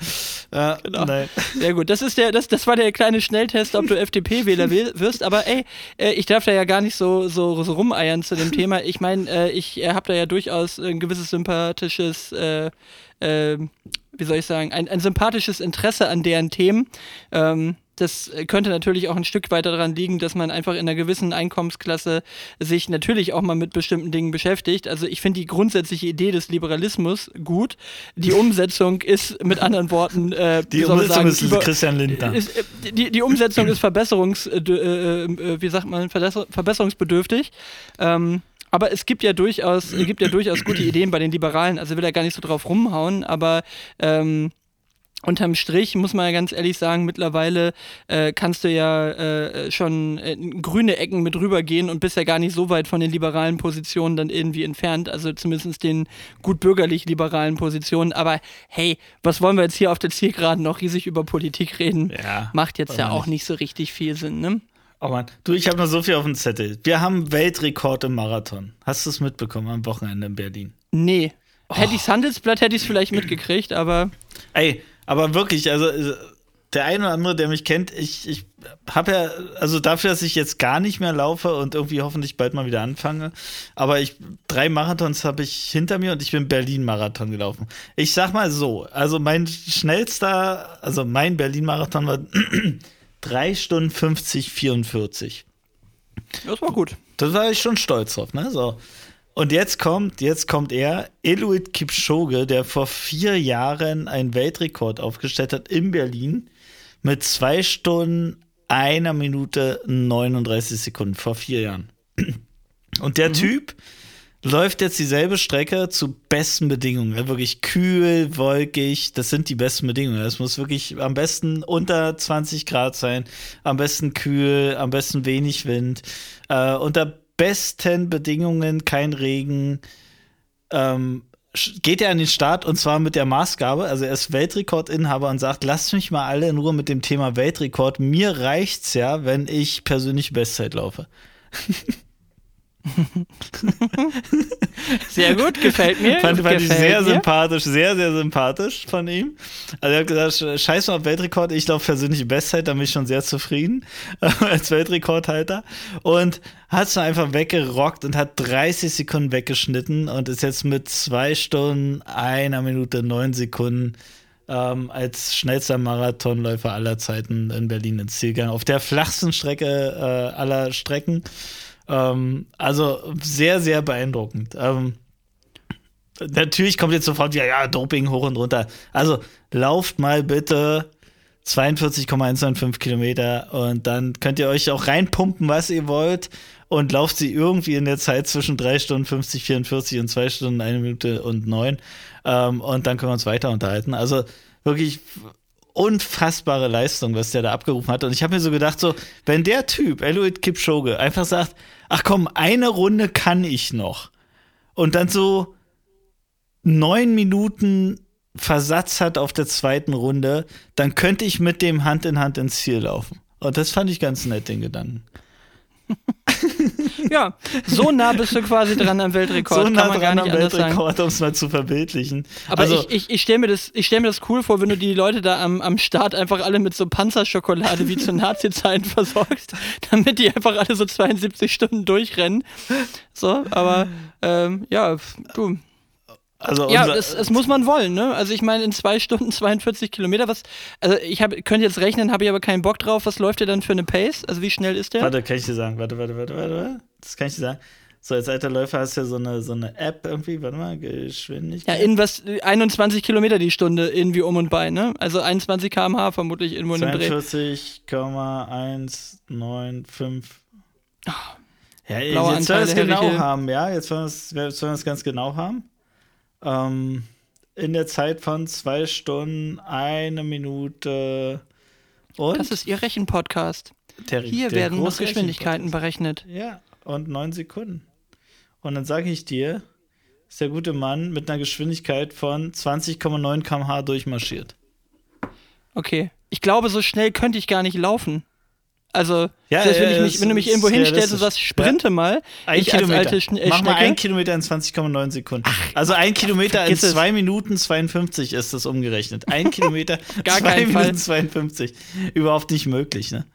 Ja, Genau. Nein. Sehr gut. Das ist der, das, das war der kleine Schnelltest, ob du FDP-Wähler wirst. Aber ey, äh, ich darf da ja gar nicht so, so, so rumeiern zu dem Thema. Ich meine, äh, ich äh, habe da ja durchaus ein gewisses sympathisches, äh, äh, wie soll ich sagen, ein, ein sympathisches Interesse an deren Themen. Ähm, das könnte natürlich auch ein Stück weiter daran liegen, dass man einfach in einer gewissen Einkommensklasse sich natürlich auch mal mit bestimmten Dingen beschäftigt. Also ich finde die grundsätzliche Idee des Liberalismus gut. Die Umsetzung ist mit anderen Worten, äh, Die Umsetzung sagen, ist über- Christian Lindner. ist, äh, die, die Umsetzung ist verbesserungs, äh, äh, äh, wie sagt man, verbesser- verbesserungsbedürftig. Ähm, aber es gibt ja durchaus, es gibt ja durchaus gute Ideen bei den Liberalen. Also will er gar nicht so drauf rumhauen, aber ähm, unterm Strich muss man ja ganz ehrlich sagen, mittlerweile äh, kannst du ja äh, schon in grüne Ecken mit rübergehen und bist ja gar nicht so weit von den liberalen Positionen dann irgendwie entfernt, also zumindest den gut bürgerlich liberalen Positionen. Aber hey, was wollen wir jetzt hier auf der Zielgeraden noch riesig über Politik reden? Ja, Macht jetzt ja auch nicht so richtig viel Sinn, ne? Oh Mann, du, ich habe noch so viel auf dem Zettel. Wir haben Weltrekord im Marathon. Hast du es mitbekommen am Wochenende in Berlin? Nee. Oh. Hätte ich's Handelsblatt, hätte ich es vielleicht mitgekriegt, aber Ey, aber wirklich, also äh, der eine oder andere, der mich kennt, ich, ich habe ja, also dafür, dass ich jetzt gar nicht mehr laufe und irgendwie hoffentlich bald mal wieder anfange, aber ich, drei Marathons habe ich hinter mir und ich bin Berlin-Marathon gelaufen. Ich sag mal so, also mein schnellster, also mein Berlin-Marathon war 3 Stunden 50, 44. das war gut. Das war ich schon stolz drauf, ne? So. Und jetzt kommt, jetzt kommt er, Eluid Kipchoge, der vor vier Jahren einen Weltrekord aufgestellt hat in Berlin mit zwei Stunden, einer Minute 39 Sekunden vor vier Jahren. Und der Typ läuft jetzt dieselbe Strecke zu besten Bedingungen. Wirklich kühl, wolkig, das sind die besten Bedingungen. Es muss wirklich am besten unter 20 Grad sein, am besten kühl, am besten wenig Wind, äh, unter besten Bedingungen, kein Regen. Ähm, geht er an den Start und zwar mit der Maßgabe, also er ist Weltrekordinhaber und sagt, lasst mich mal alle in Ruhe mit dem Thema Weltrekord. Mir reicht's ja, wenn ich persönlich Bestzeit laufe. Sehr gut, gefällt mir. Fand, fand ich gefällt sehr mir. sympathisch, sehr, sehr sympathisch von ihm. Also er hat gesagt, sch- scheiß mal auf Weltrekord, ich laufe persönliche Bestzeit, da bin ich schon sehr zufrieden als Weltrekordhalter. Und hat es einfach weggerockt und hat 30 Sekunden weggeschnitten und ist jetzt mit zwei Stunden, einer Minute, neun Sekunden ähm, als schnellster Marathonläufer aller Zeiten in Berlin ins Ziel gegangen. Auf der flachsten Strecke äh, aller Strecken. Ähm, also sehr, sehr beeindruckend. Ähm, natürlich kommt jetzt sofort wieder, ja, Doping hoch und runter. Also lauft mal bitte 42,195 Kilometer und dann könnt ihr euch auch reinpumpen, was ihr wollt und lauft sie irgendwie in der Zeit zwischen 3 Stunden 50, 44 und 2 Stunden, 1 Minute und 9 ähm, und dann können wir uns weiter unterhalten. Also wirklich unfassbare Leistung, was der da abgerufen hat. Und ich habe mir so gedacht, so, wenn der Typ, Eloid Kipchoge, einfach sagt, ach komm, eine Runde kann ich noch. Und dann so neun Minuten Versatz hat auf der zweiten Runde, dann könnte ich mit dem Hand in Hand ins Ziel laufen. Und das fand ich ganz nett, den Gedanken. ja, so nah bist du quasi dran am Weltrekord. So nah kann man gar dran nicht am. Weltrekord, um es mal zu verbildlichen. Aber also, ich, ich, ich stelle mir, das- ich stell mir das cool vor, wenn du die Leute da am, am Start einfach alle mit so Panzerschokolade wie zu Nazi-Zeiten versorgst, damit die einfach alle so 72 Stunden durchrennen. So, aber ähm, ja, du. Also Ja, das, das muss man wollen, ne? Also ich meine, in zwei Stunden 42 Kilometer, was, also ich hab, könnte jetzt rechnen, habe ich aber keinen Bock drauf. Was läuft der dann für eine Pace? Also wie schnell ist der? Warte, kann ich dir sagen. Warte, warte, warte, warte, warte. Das kann ich dir sagen. So, als alter Läufer hast du ja so eine, so eine App irgendwie. Warte mal, Ja, Geschwindigkeit. in was, 21 Kilometer die Stunde irgendwie um und bei, ne? Also 21 km/h vermutlich irgendwo in Dreh. 42,195. Ja, Blauer jetzt sollen wir es genau haben, ja. Jetzt wollen wir es jetzt wollen wir es ganz genau haben. Ähm, in der Zeit von zwei Stunden, eine Minute und Das ist Ihr Rechenpodcast. Hier werden noch Geschwindigkeiten berechnet. Ja, und neun Sekunden. Und dann sage ich dir, ist der gute Mann mit einer Geschwindigkeit von 20,9 km/h durchmarschiert. Okay. Ich glaube, so schnell könnte ich gar nicht laufen. Also, Ja, selbst wenn, ich mich, wenn du mich irgendwo hinstellst und realistisch. sagst, sprinte mal, Ein ich Kilometer. als alte Schn Mach mal Schnecke, ein Kilometer in 20,9 Sekunden. also ein Kilometer in vergiss es. 2 Minuten 52 ist das umgerechnet. Ein Kilometer, Gar 2 keinen Minuten Fall. 52. Überhaupt nicht möglich, ne?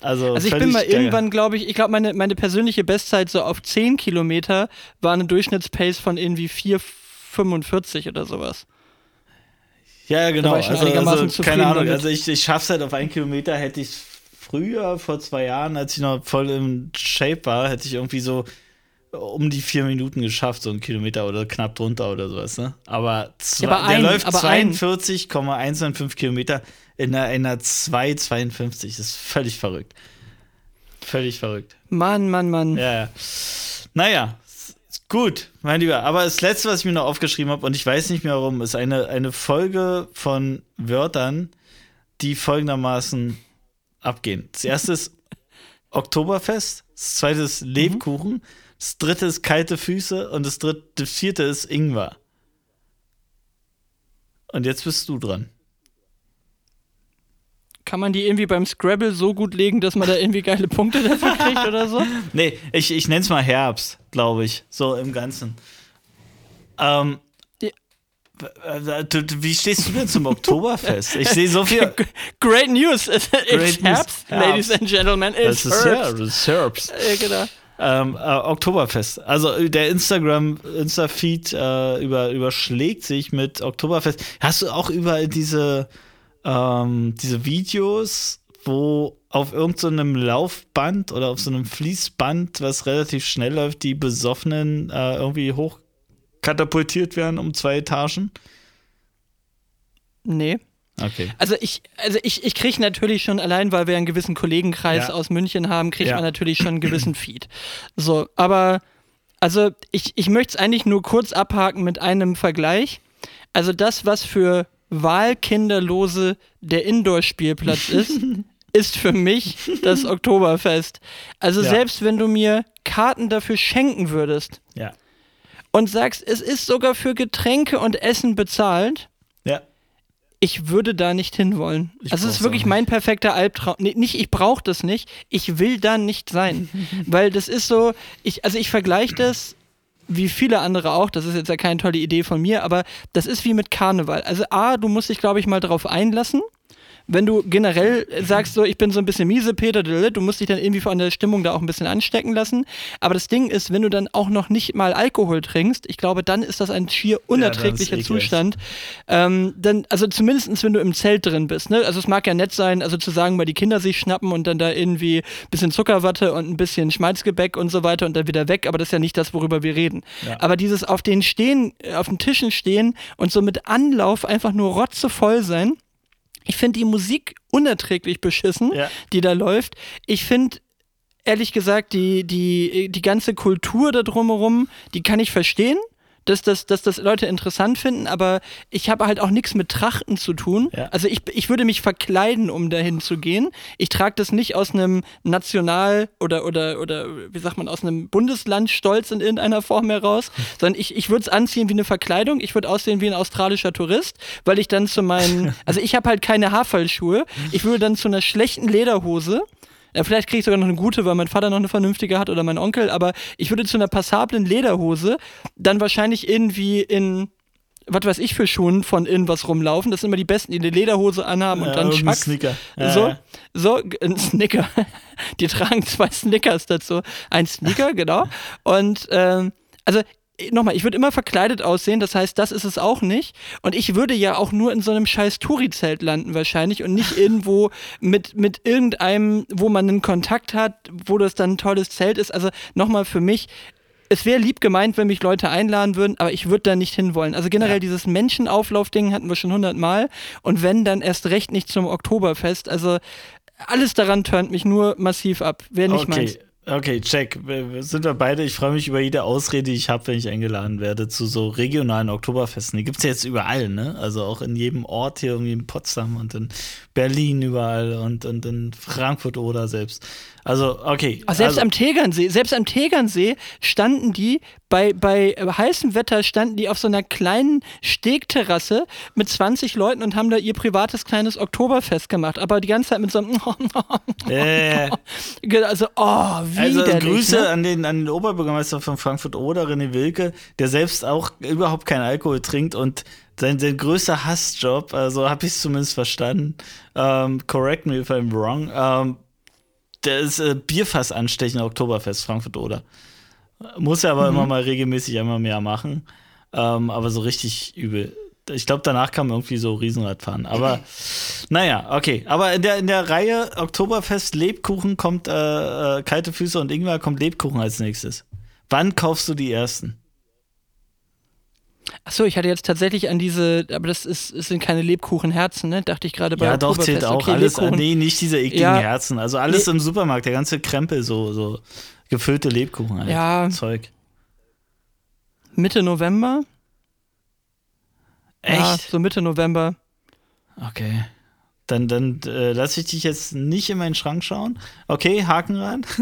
Also, Also ich bin mal gaga. irgendwann, glaube ich, ich glaube, meine, meine persönliche Bestzeit so auf 10 Kilometer war eine Durchschnittspace von irgendwie 4,45 oder sowas. Ja, ja, genau. Also, also keine Ahnung. damit. Also ich, ich schaff's halt auf einen Kilometer, hätte ich früher, vor zwei Jahren, als ich noch voll im Shape war, hätte ich irgendwie so um die vier Minuten geschafft, so einen Kilometer oder knapp drunter oder sowas, ne? Aber, zwei, Ja, aber der ein- läuft aber ein. 42,195 Kilometer in einer, in einer 2,52. Das ist völlig verrückt. Völlig verrückt. Mann, Mann, Mann. Ja, ja. Naja, gut, mein Lieber. Aber das Letzte, was ich mir noch aufgeschrieben habe, und ich weiß nicht mehr warum, ist eine, eine Folge von Wörtern, die folgendermaßen abgehen. Das erste ist Oktoberfest, das zweite ist Lebkuchen, das dritte ist kalte Füße und das dritte, das vierte ist Ingwer. Und jetzt bist du dran. Kann man die irgendwie beim Scrabble so gut legen, dass man da irgendwie geile Punkte dafür kriegt oder so? Nee, ich, ich nenne es mal Herbst, glaube ich, so im Ganzen. Ähm, wie stehst du denn zum Oktoberfest? Ich sehe so viel. Great News! It's Great News. Herbst, ladies and gentlemen. It's Das ist ja, Herbst. das ist Herbst. Äh, genau. Ähm, äh, Oktoberfest. Also äh, der Instagram, Insta-Feed äh, über, überschlägt sich mit Oktoberfest. Hast du auch überall diese, ähm, diese Videos, wo auf irgendeinem Laufband oder auf so einem Fließband, was relativ schnell läuft, die Besoffenen äh, irgendwie hochkatapultiert werden um zwei Etagen? Nee. Okay. Also ich, also ich, ich kriege natürlich schon allein, weil wir einen gewissen Kollegenkreis Ja. aus München haben, kriegt Ja. man natürlich schon einen gewissen Feed. So, aber also ich, ich möchte es eigentlich nur kurz abhaken mit einem Vergleich. Also das, was für Wahlkinderlose der Indoor-Spielplatz ist, ist für mich das Oktoberfest. Also Ja. selbst wenn du mir Karten dafür schenken würdest Ja. Und sagst, es ist sogar für Getränke und Essen bezahlt, Ja. ich würde da nicht hinwollen. Ich also es ist wirklich mein perfekter Albtraum. Nee, nicht, ich brauche das nicht. Ich will da nicht sein. Weil das ist so, ich, also ich vergleiche das wie viele andere auch, das ist jetzt ja keine tolle Idee von mir, aber das ist wie mit Karneval. Also A, du musst dich, glaube ich, mal darauf einlassen. Wenn du generell sagst, so, ich bin so ein bisschen miese, Peter, du musst dich dann irgendwie von der Stimmung da auch ein bisschen anstecken lassen. Aber das Ding ist, wenn du dann auch noch nicht mal Alkohol trinkst, ich glaube, dann ist das ein schier unerträglicher eklig. Zustand. Ähm, dann, also zumindestens wenn du im Zelt drin bist, ne? Also es mag ja nett sein, also zu sagen, weil die Kinder sich schnappen und dann da irgendwie ein bisschen Zuckerwatte und ein bisschen Schmalzgebäck und so weiter und dann wieder weg, aber das ist ja nicht das, worüber wir reden. Ja. Aber dieses auf den stehen, auf den Tischen stehen und so mit Anlauf einfach nur rotzevoll sein, Ich finde die Musik unerträglich beschissen, Ja. die da läuft. Ich finde, ehrlich gesagt, die, die, die ganze Kultur da drumherum, die kann ich verstehen. Dass das, dass das Leute interessant finden, aber ich habe halt auch nichts mit Trachten zu tun. Ja. Also ich, ich würde mich verkleiden, um dahin zu gehen. Ich trage das nicht aus einem National- oder, oder, oder wie sagt man, aus einem Bundeslandstolz in irgendeiner Form heraus, sondern ich, ich würde es anziehen wie eine Verkleidung. Ich würde aussehen wie ein australischer Tourist, weil ich dann zu meinen, also ich habe halt keine Haarfallschuhe. Ich würde dann zu einer schlechten Lederhose ja, vielleicht kriege ich sogar noch eine gute, weil mein Vater noch eine vernünftige hat oder mein Onkel, aber ich würde zu einer passablen Lederhose dann wahrscheinlich irgendwie in, was weiß ich für Schuhen von irgendwas rumlaufen. Das sind immer die Besten, die eine Lederhose anhaben und Ja, dann Chucks. Sneaker. Ja, so, ja. so, ein Snicker. Die tragen zwei Snickers dazu. Ein Sneaker, genau. Und ähm, also nochmal, ich würde immer verkleidet aussehen, das heißt, das ist es auch nicht. Und ich würde ja auch nur in so einem scheiß Touri-Zelt landen wahrscheinlich und nicht irgendwo mit, mit irgendeinem, wo man einen Kontakt hat, wo das dann ein tolles Zelt ist. Also nochmal für mich, es wäre lieb gemeint, wenn mich Leute einladen würden, aber ich würde da nicht hinwollen. Also generell dieses Menschenauflauf-Ding hatten wir schon hundertmal und wenn, dann erst recht nicht zum Oktoberfest. Also alles daran turnt mich nur massiv ab. Wäre nicht meins. Okay, check. Sind wir beide? Ich freue mich über jede Ausrede, die ich habe, wenn ich eingeladen werde zu so regionalen Oktoberfesten. Die gibt es ja jetzt überall, ne? Also auch in jedem Ort hier, irgendwie in Potsdam und in Berlin überall und, und in Frankfurt oder selbst. Also, okay. Aber selbst also, am Tegernsee, selbst am Tegernsee standen die bei, bei heißem Wetter standen die auf so einer kleinen Stegterrasse mit 20 Leuten und haben da ihr privates kleines Oktoberfest gemacht. Aber die ganze Zeit mit so einem äh, also oh Also widerlich. Grüße ne? an, den, an den Oberbürgermeister von Frankfurt oder René Wilke, der selbst auch überhaupt keinen Alkohol trinkt und sein, sein größter Hassjob, also habe ich es zumindest verstanden, ähm, correct me if I'm wrong, ähm, der ist äh, Bierfass anstechen Oktoberfest Frankfurt oder. Muss er aber immer mal regelmäßig einmal mehr machen, ähm, aber so richtig übel. Ich glaube, danach kam irgendwie so Riesenradfahren. Aber naja, okay. Aber in der, in der Reihe Oktoberfest Lebkuchen kommt äh, äh, kalte Füße und Ingwer kommt Lebkuchen als nächstes. Wann kaufst du die ersten? Achso, ich hatte jetzt tatsächlich an diese, aber das ist, es sind keine Lebkuchenherzen, ne? Dachte ich gerade bei ja, doch, Oktoberfest. zählt auch okay, alles. Lebkuchen. Nee, nicht diese ekligen Ja. Herzen. Also alles Nee. im Supermarkt, der ganze Krempel, so, so gefüllte Lebkuchen halt. Ja. Zeug. Mitte November? Echt? Ja, so Mitte November. Okay. Dann, dann äh, lasse ich dich jetzt nicht in meinen Schrank schauen. Okay, Haken ran.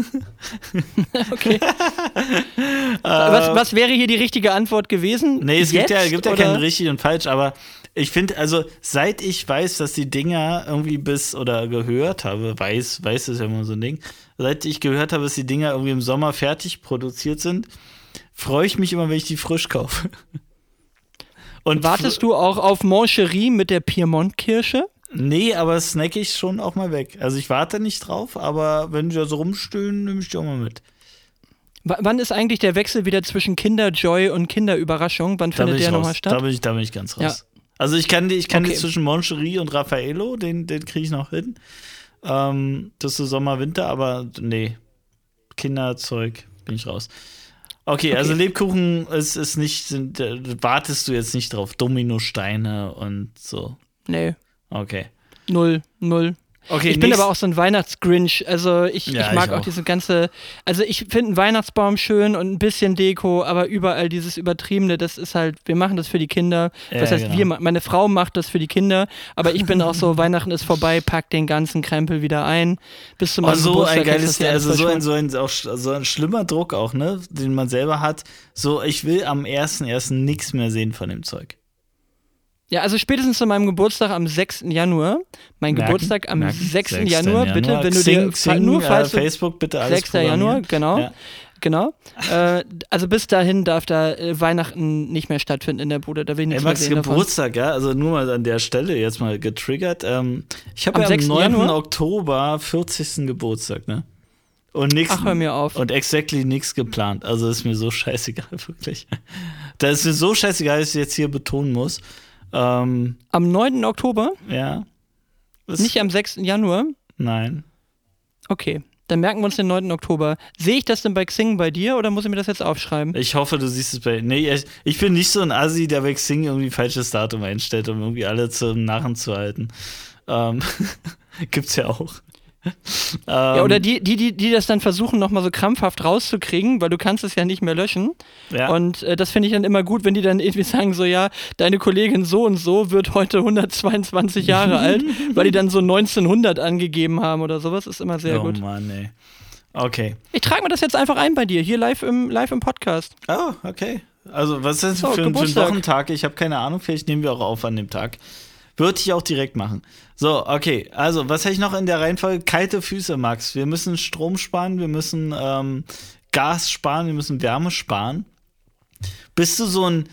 Okay. was, was wäre hier die richtige Antwort gewesen? Nee, es gibt ja, Jetzt, gibt ja oder? kein richtig und falsch, aber ich finde, also seit ich weiß, dass die Dinger irgendwie bis oder gehört habe, weiß, weiß ist ja immer so ein Ding, seit ich gehört habe, dass die Dinger irgendwie im Sommer fertig produziert sind, freue ich mich immer, wenn ich die frisch kaufe. Und Wartest du auch auf Moncherie mit der Piemont-Kirsche? Nee, aber snack ich schon auch mal weg. Also ich warte nicht drauf, aber wenn die da so rumstehen, nehme ich die auch mal mit. W wann ist eigentlich der Wechsel wieder zwischen Kinderjoy und Kinderüberraschung? Wann Da findet der nochmal Da statt? bin ich, da bin ich ganz raus. Ja. Also ich kann die, ich kann die Okay. zwischen Moncherie und Raffaello, den, den kriege ich noch hin. Ähm, das ist so Sommer, Winter, aber nee. Kinderzeug bin ich raus. Okay, also Lebkuchen ist, ist nicht, sind, äh, wartest du jetzt nicht drauf. Dominosteine und so. Nee, Okay. null, null. Okay, ich bin aber auch so ein Weihnachtsgrinch. Also ich, Ja, ich mag ich auch. auch. diese ganze. Also ich finde einen Weihnachtsbaum schön und ein bisschen Deko, aber überall dieses Übertriebene, das ist halt, wir machen das für die Kinder. Ja, Was heißt genau. wir? Meine Frau macht das für die Kinder, aber ich bin auch so, Weihnachten ist vorbei, pack den ganzen Krempel wieder ein. Bis zu Oh, so Geburtstag ein geiles, das also so ein, so ein, auch so ein schlimmer Druck auch, ne, den man selber hat. So, ich will am 1.1. nichts mehr sehen von dem Zeug. Ja, also spätestens zu meinem Geburtstag am 6. Januar. Mein Merken, Geburtstag am merken. 6. 6. Januar, bitte, wenn du Xing, dir Xing, nur falls äh, Facebook bitte alles 6. Januar, genau. Ja. Genau. Äh, also bis dahin darf da äh, Weihnachten nicht mehr stattfinden in der Bude. Da will ich Ey, nichts Max mehr sehen davon. Geburtstag, ja, also nur mal an der Stelle jetzt mal getriggert. Ähm, ich habe Am ja am 6. 9. Januar? Oktober 40. Geburtstag, ne? Und nix, Ach, hör mir auf. Und exactly nichts geplant. Also ist mir so scheißegal, wirklich. Da ist mir so scheißegal, dass ich jetzt hier betonen muss. Ähm, Am 9. Oktober, ja. Das- nicht am 6. Januar. Nein. Okay, dann merken wir uns den 9. Oktober. Sehe ich das denn bei Xing bei dir oder muss ich mir das jetzt aufschreiben? Ich hoffe, du siehst es bei. Nee, ich, ich bin nicht so ein Assi, der bei Xing irgendwie falsches Datum einstellt, um irgendwie alle zum Narren zu halten. Ähm, gibt's ja auch. Ja, oder Ähm, die, die, die, die das dann versuchen, nochmal so krampfhaft rauszukriegen, weil du kannst es ja nicht mehr löschen. Ja. Und äh, das finde ich dann immer gut, wenn die dann irgendwie sagen, so ja, deine Kollegin so und so wird heute 122 Jahre alt, weil die dann so 1900 angegeben haben oder sowas, ist immer sehr oh gut. Mann, ey. Okay. Ich trage mir das jetzt einfach ein bei dir, hier live im, live im Podcast. Oh, okay. Also, was ist das So, für, ein- für ein. Wochentag? Ich habe keine Ahnung, vielleicht nehmen wir auch auf an dem Tag. Würde ich auch direkt machen. So, okay. Also, was hätte ich noch in der Reihenfolge? Kalte Füße, Max. Wir müssen Strom sparen, wir müssen ähm, Gas sparen, wir müssen Wärme sparen. Bist du so ein.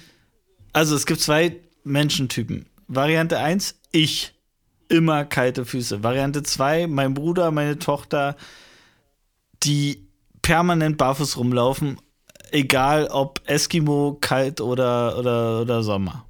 Also, es gibt zwei Menschentypen. Variante 1, ich. Immer kalte Füße. Variante 2, mein Bruder, meine Tochter, die permanent barfuß rumlaufen, egal ob Eskimo, kalt oder, oder, oder Sommer.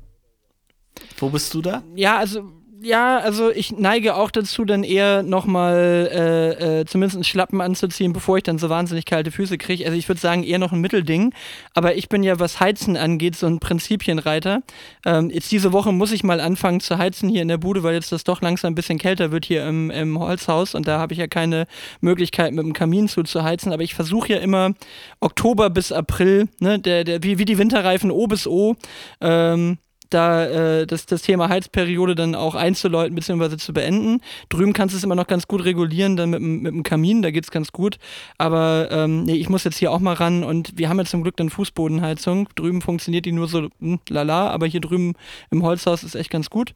Wo bist du da? Ja, also, ja, also ich neige auch dazu, dann eher nochmal äh, äh, zumindest einen Schlappen anzuziehen, bevor ich dann so wahnsinnig kalte Füße kriege. Also ich würde sagen, eher noch ein Mittelding. Aber ich bin ja, was Heizen angeht, so ein Prinzipienreiter. Ähm, jetzt diese Woche muss ich mal anfangen zu heizen hier in der Bude, weil jetzt das doch langsam ein bisschen kälter wird hier im, im Holzhaus und da habe ich ja keine Möglichkeit mit dem Kamin zuzuheizen. Aber ich versuche ja immer Oktober bis April, ne, der, der, wie, wie die Winterreifen O bis O, ähm, da äh, das, das Thema Heizperiode dann auch einzuläuten bzw. zu beenden. Drüben kannst du es immer noch ganz gut regulieren, dann mit, dem- mit dem Kamin, da geht's ganz gut. Aber ähm, nee, ich muss jetzt hier auch mal ran und wir haben ja zum Glück dann Fußbodenheizung. Drüben funktioniert die nur so hm, lala, aber hier drüben im Holzhaus ist echt ganz gut.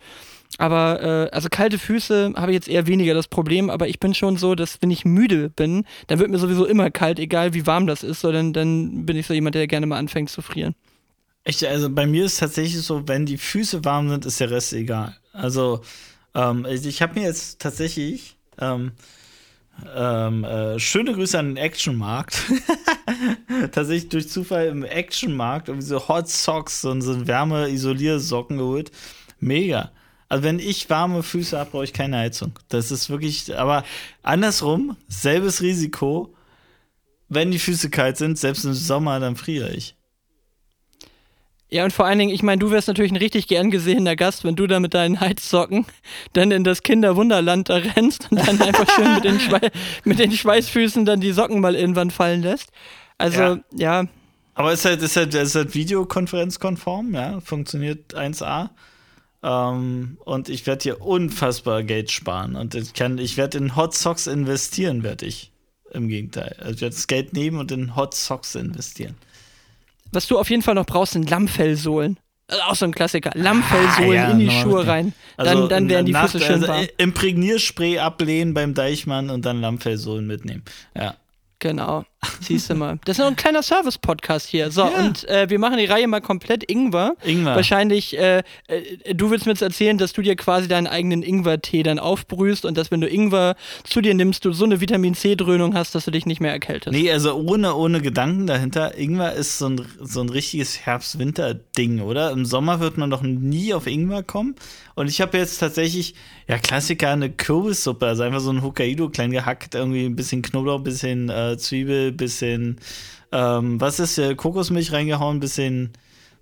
Aber äh, also kalte Füße habe ich jetzt eher weniger das Problem, aber ich bin schon so, dass wenn ich müde bin, dann wird mir sowieso immer kalt, egal wie warm das ist, so, dann, dann bin ich so jemand, der gerne mal anfängt zu frieren. Echt, also bei mir ist tatsächlich so, wenn die Füße warm sind, ist der Rest egal. Also, ähm, ich, ich habe mir jetzt tatsächlich ähm, ähm, äh, schöne Grüße an den Actionmarkt. tatsächlich durch Zufall im Actionmarkt irgendwie so Hot Socks und so Wärme-Isoliersocken geholt. Mega. Also wenn ich warme Füße habe, brauche ich keine Heizung. Das ist wirklich, aber andersrum, selbes Risiko. Wenn die Füße kalt sind, selbst im Sommer, dann friere ich. Ja, und vor allen Dingen, ich meine, du wärst natürlich ein richtig gern gesehener Gast, wenn du da mit deinen Heizsocken dann in das Kinderwunderland da rennst und dann einfach schön mit den, Schwei mit den Schweißfüßen dann die Socken mal irgendwann fallen lässt. Also, Ja. ja, Aber ist halt, ist halt, ist halt Videokonferenzkonform, ja, funktioniert 1A. Ähm, und ich werde hier unfassbar Geld sparen. Und ich kann, ich werde in Hot Socks investieren, werde ich. Im Gegenteil. Also ich werde das Geld nehmen und in Hot Socks investieren. Was du auf jeden Fall noch brauchst, sind Lammfellsohlen. Also auch so ein Klassiker. Lammfellsohlen Ah, ja, in die Schuhe rein. Dann, dann werden die nach- Füße schön also, warm. Imprägnierspray ablehnen beim Deichmann und dann Lammfellsohlen mitnehmen. Ja. Genau, siehst du mal. Das ist noch ein kleiner Service-Podcast hier. So, Ja. und äh, wir machen die Reihe mal komplett Ingwer. Ingwer. Wahrscheinlich, äh, äh, du willst mir jetzt erzählen, dass du dir quasi deinen eigenen Ingwer-Tee dann aufbrühst und dass, wenn du Ingwer zu dir nimmst, du so eine Vitamin-C-Dröhnung hast, dass du dich nicht mehr erkältest. Nee, also ohne, ohne Gedanken dahinter. Ingwer ist so ein, so ein richtiges Herbst-Winter-Ding, oder? Im Sommer wird man doch nie auf Ingwer kommen. Und ich habe jetzt tatsächlich, ja, Klassiker, eine Kürbissuppe. Also einfach so ein Hokkaido klein gehackt, irgendwie ein bisschen Knoblauch, ein bisschen äh, Zwiebel, bisschen, ähm, was ist, äh, Kokosmilch reingehauen, bisschen,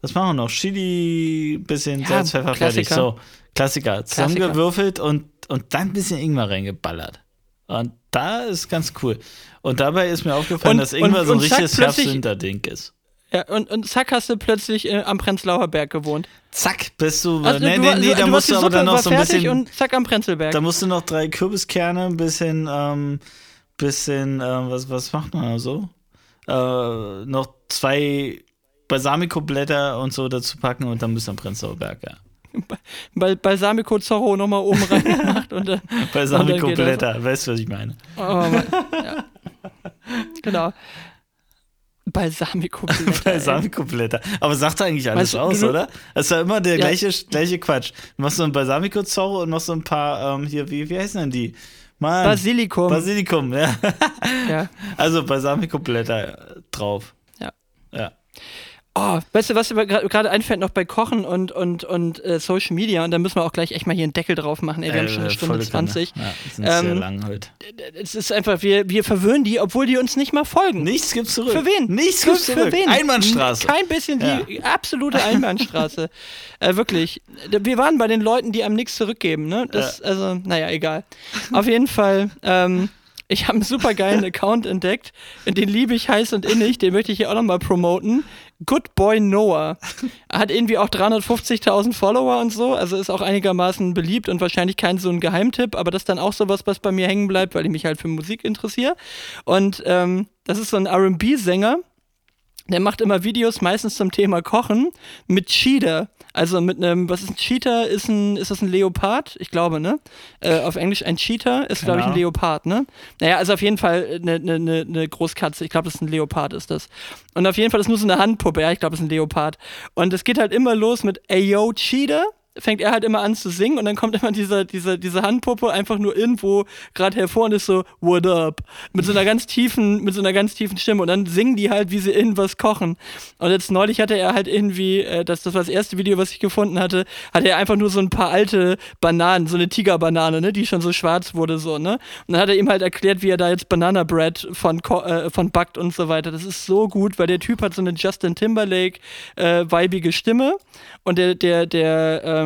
was machen wir noch? Chili, bisschen Ja, Salz, Pfeffer, fertig. Klassiker. So, Klassiker. Zusammengewürfelt und, und dann ein bisschen Ingwer reingeballert. Und da ist ganz cool. Und dabei ist mir aufgefallen, Und- dass Ingwer und- so ein richtiges Herbst-Winter-Ding ist. Ja, und, und zack, hast du plötzlich äh, am Prenzlauer Berg gewohnt. Zack, bist du. Also, nee, du, nee, nee, da du musst du aber Suppe dann noch so ein bisschen. und zack am Prenzlberg. Da musst du noch drei Kürbiskerne, ein bisschen, ähm, bisschen, äh, was, was macht man da so? Äh, noch zwei Balsamico-Blätter und so dazu packen und dann bist du am Prenzlauer Berg, ja. Bal Balsamico Zorro nochmal oben reingemacht und dann. Balsamico-Blätter, weißt du, was ich meine? Oh, ja. Genau. Balsamico-Blätter. Balsamico-Blätter. Aber sagt eigentlich alles Weißt aus, du- oder? Das ist ja immer der Ja. gleiche, gleiche Quatsch. Du machst so ein Balsamico-Zorro und machst so ein paar, ähm, hier, wie, wie heißen denn die? Mann. Basilikum. Basilikum, ja. ja. Also Balsamico-Blätter drauf. Ja. Ja. Oh, weißt du, was mir gerade einfällt noch bei Kochen und, und, und äh, Social Media, und da müssen wir auch gleich echt mal hier einen Deckel drauf machen. Ey, wir haben schon eine Stunde Äh, volle Kanne. 20. Ja, sind sehr Ähm, lang heute. Es ist einfach, wir, wir verwöhnen die, obwohl die uns nicht mal folgen. Nichts gibt's zurück. Für wen? Nichts für, gibt's zurück. Für wen? Einbahnstraße. Kein bisschen Ja. die absolute Einbahnstraße. äh, wirklich. Wir waren bei den Leuten, die einem nichts zurückgeben, ne? Das, Also, naja, egal. Auf jeden Fall, ähm, ich habe einen super geilen Account entdeckt, den liebe ich heiß und innig, den möchte ich hier auch nochmal promoten. Good Boy Noah. Hat irgendwie auch 350.000 Follower und so, also ist auch einigermaßen beliebt und wahrscheinlich kein so ein Geheimtipp, aber das ist dann auch sowas, was bei mir hängen bleibt, weil ich mich halt für Musik interessiere. Und ähm, das ist so ein RB-Sänger, der macht immer Videos, meistens zum Thema Kochen, mit Cheetah. Also mit einem, was ist ein Cheetah? Ist, ein, ist das ein Leopard? Ich glaube, ne? Äh, auf Englisch ein Cheetah ist, glaube ich, ein Ahnung. Leopard, ne? Naja, also auf jeden Fall eine, eine, eine eine Großkatze. Ich glaube, das ist ein Leopard, ist das. Und auf jeden Fall ist nur so eine Handpuppe, ja, ich glaube, das ist ein Leopard. Und es geht halt immer los mit Ayo Cheetah. Fängt er halt immer an zu singen und dann kommt immer diese, diese, diese Handpuppe einfach nur irgendwo gerade hervor und ist so, what up? Mit so einer ganz tiefen, mit so einer ganz tiefen Stimme. Und dann singen die halt, wie sie irgendwas kochen. Und jetzt neulich hatte er halt irgendwie, äh, das, das war das erste Video, was ich gefunden hatte, hatte er einfach nur so ein paar alte Bananen, so eine Tigerbanane, ne, die schon so schwarz wurde, so, ne? Und dann hat er ihm halt erklärt, wie er da jetzt Banana Bread von, äh, von backt und so weiter. Das ist so gut, weil der Typ hat so eine Justin Timberlake äh, weibige Stimme und der, der, der, ähm,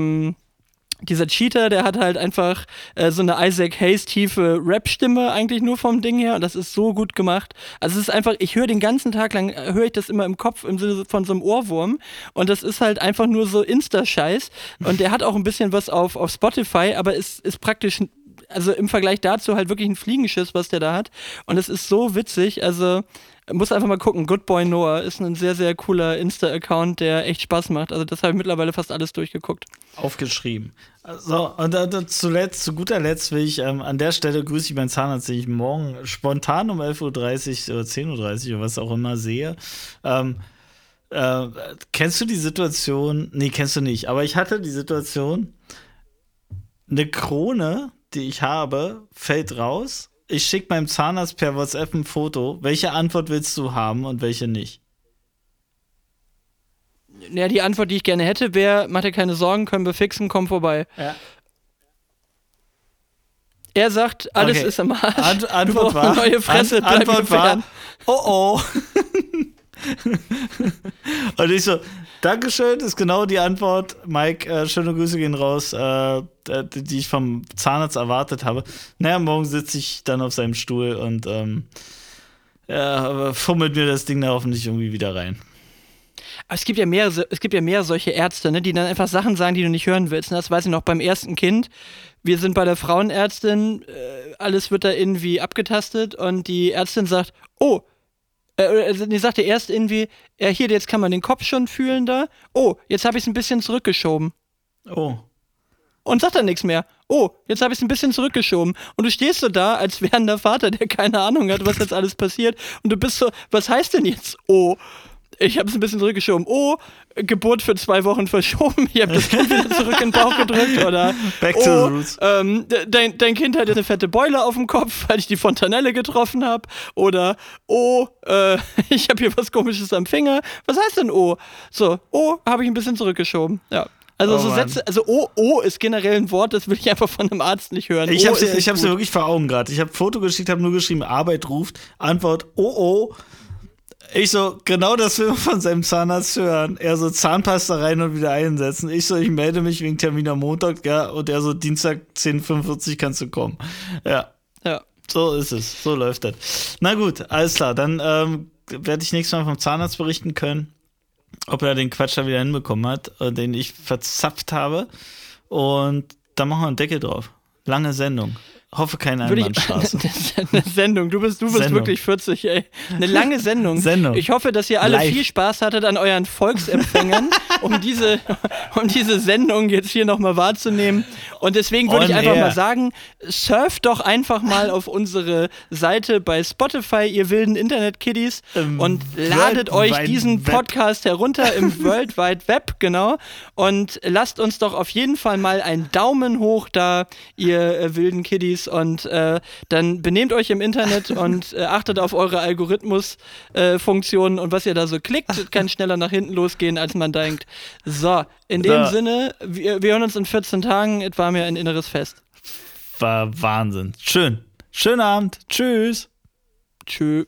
dieser Cheater, der hat halt einfach äh, so eine Isaac Hayes tiefe Rap-Stimme eigentlich nur vom Ding her und das ist so gut gemacht. Also es ist einfach, ich höre den ganzen Tag lang, äh, höre ich das immer im Kopf im Sinne von so einem Ohrwurm und das ist halt einfach nur so Insta-Scheiß und der hat auch ein bisschen was auf, auf Spotify, aber ist, ist praktisch also im Vergleich dazu halt wirklich ein Fliegenschiss, was der da hat. Und es ist so witzig. Also muss einfach mal gucken. Good Boy Noah ist ein sehr, sehr cooler Insta-Account, der echt Spaß macht. Also das habe ich mittlerweile fast alles durchgegucht. Aufgeschrieben. So, und da, da zuletzt, zu guter Letzt will ich ähm, an der Stelle grüße ich meinen Zahnarzt, den ich morgen spontan um 11.30 Uhr oder 10.30 Uhr oder was auch immer sehe. Ähm, äh, kennst du die Situation? Nee, kennst du nicht. Aber ich hatte die Situation, eine Krone, die ich habe, fällt raus. Ich schicke meinem Zahnarzt per WhatsApp ein Foto. Welche Antwort willst du haben und welche nicht? Ja, die Antwort, die ich gerne hätte, wäre, mach dir keine Sorgen, können wir fixen, komm vorbei. Ja. Er sagt, alles Okay. ist am Arsch. Ant Antwort war, neue Fresse, Ant Antwort war, oh oh. Und ich so, Dankeschön, ist genau die Antwort. Mike, äh, schöne Grüße gehen raus, äh, die die ich vom Zahnarzt erwartet habe. Naja, morgen sitze ich dann auf seinem Stuhl und ähm, ja, aber fummelt mir das Ding da hoffentlich irgendwie wieder rein. Es gibt ja mehr, es gibt ja mehr solche Ärzte, ne, die dann einfach Sachen sagen, die du nicht hören willst. Ne? Das weiß ich noch beim ersten Kind. Wir sind bei der Frauenärztin, äh, alles wird da irgendwie abgetastet und die Ärztin sagt, oh, äh, also die sagte erst irgendwie, ja hier, jetzt kann man den Kopf schon fühlen da. Oh, jetzt habe ich es ein bisschen zurückgeschoben. Oh. Und sagt dann nichts mehr. Oh, jetzt habe ich es ein bisschen zurückgeschoben. Und du stehst so da, als wärender Vater, der keine Ahnung hat, was jetzt alles passiert. Und du bist so, was heißt denn jetzt? Oh, ich habe es ein bisschen zurückgeschoben. Oh, Geburt für zwei Wochen verschoben. Ich habe das Kind wieder zurück in den Bauch gedrückt. Oder Back to oh, the roots. Ähm, de- dein, dein Kind hat jetzt eine fette Beule auf dem Kopf, weil ich die Fontanelle getroffen habe. Oder oh, äh, ich habe hier was Komisches am Finger. Was heißt denn oh? So, oh, habe ich ein bisschen zurückgeschoben. Ja. Also Oh so. Sätze, also oh, oh ist generell ein Wort, das will ich einfach von einem Arzt nicht hören. Ich oh hab's, ich hab's mir wirklich vor Augen gerade. Ich habe Foto geschickt, habe nur geschrieben, Arbeit ruft. Antwort, oh oh. Ich so, genau das will man von seinem Zahnarzt hören. Er so, Zahnpasta rein und wieder einsetzen. Ich so, ich melde mich wegen Termin am Montag, ja. Und er so, Dienstag 10.45 kannst du kommen. Ja, Ja. so ist es. So läuft das. Na gut, alles klar. Dann ähm, werde ich nächstes Mal vom Zahnarzt berichten können, ob er den Quatsch da wieder hinbekommen hat, äh, den ich verzapft habe. Und dann machen wir einen Deckel drauf. Lange Sendung. Hoffe keine Einbahnstraße. eine Sendung. Du bist, du bist Sendung. wirklich 40, ey. Eine lange Sendung. Sendung. Ich hoffe, dass ihr alle Live. viel Spaß hattet an euren Volksempfängern. um diese, um diese Sendung jetzt hier nochmal wahrzunehmen. Und deswegen würde ich einfach air. mal sagen, surft doch einfach mal auf unsere Seite bei Spotify, ihr wilden Internet-Kiddies, Im und World ladet euch Wide diesen Web. Podcast herunter im World Wide Web, genau. Und lasst uns doch auf jeden Fall mal einen Daumen hoch da, ihr äh, wilden Kiddies. Und äh, dann benehmt euch im Internet und äh, achtet auf eure Algorithmus-Funktionen und was ihr da so klickt. Kann schneller nach hinten losgehen, als man denkt. So, in dem Ja. Sinne, wir, wir hören uns in 14 Tagen. Es war mir ein inneres Fest. War Wahnsinn. Schön. Schönen Abend. Tschüss. Tschüss.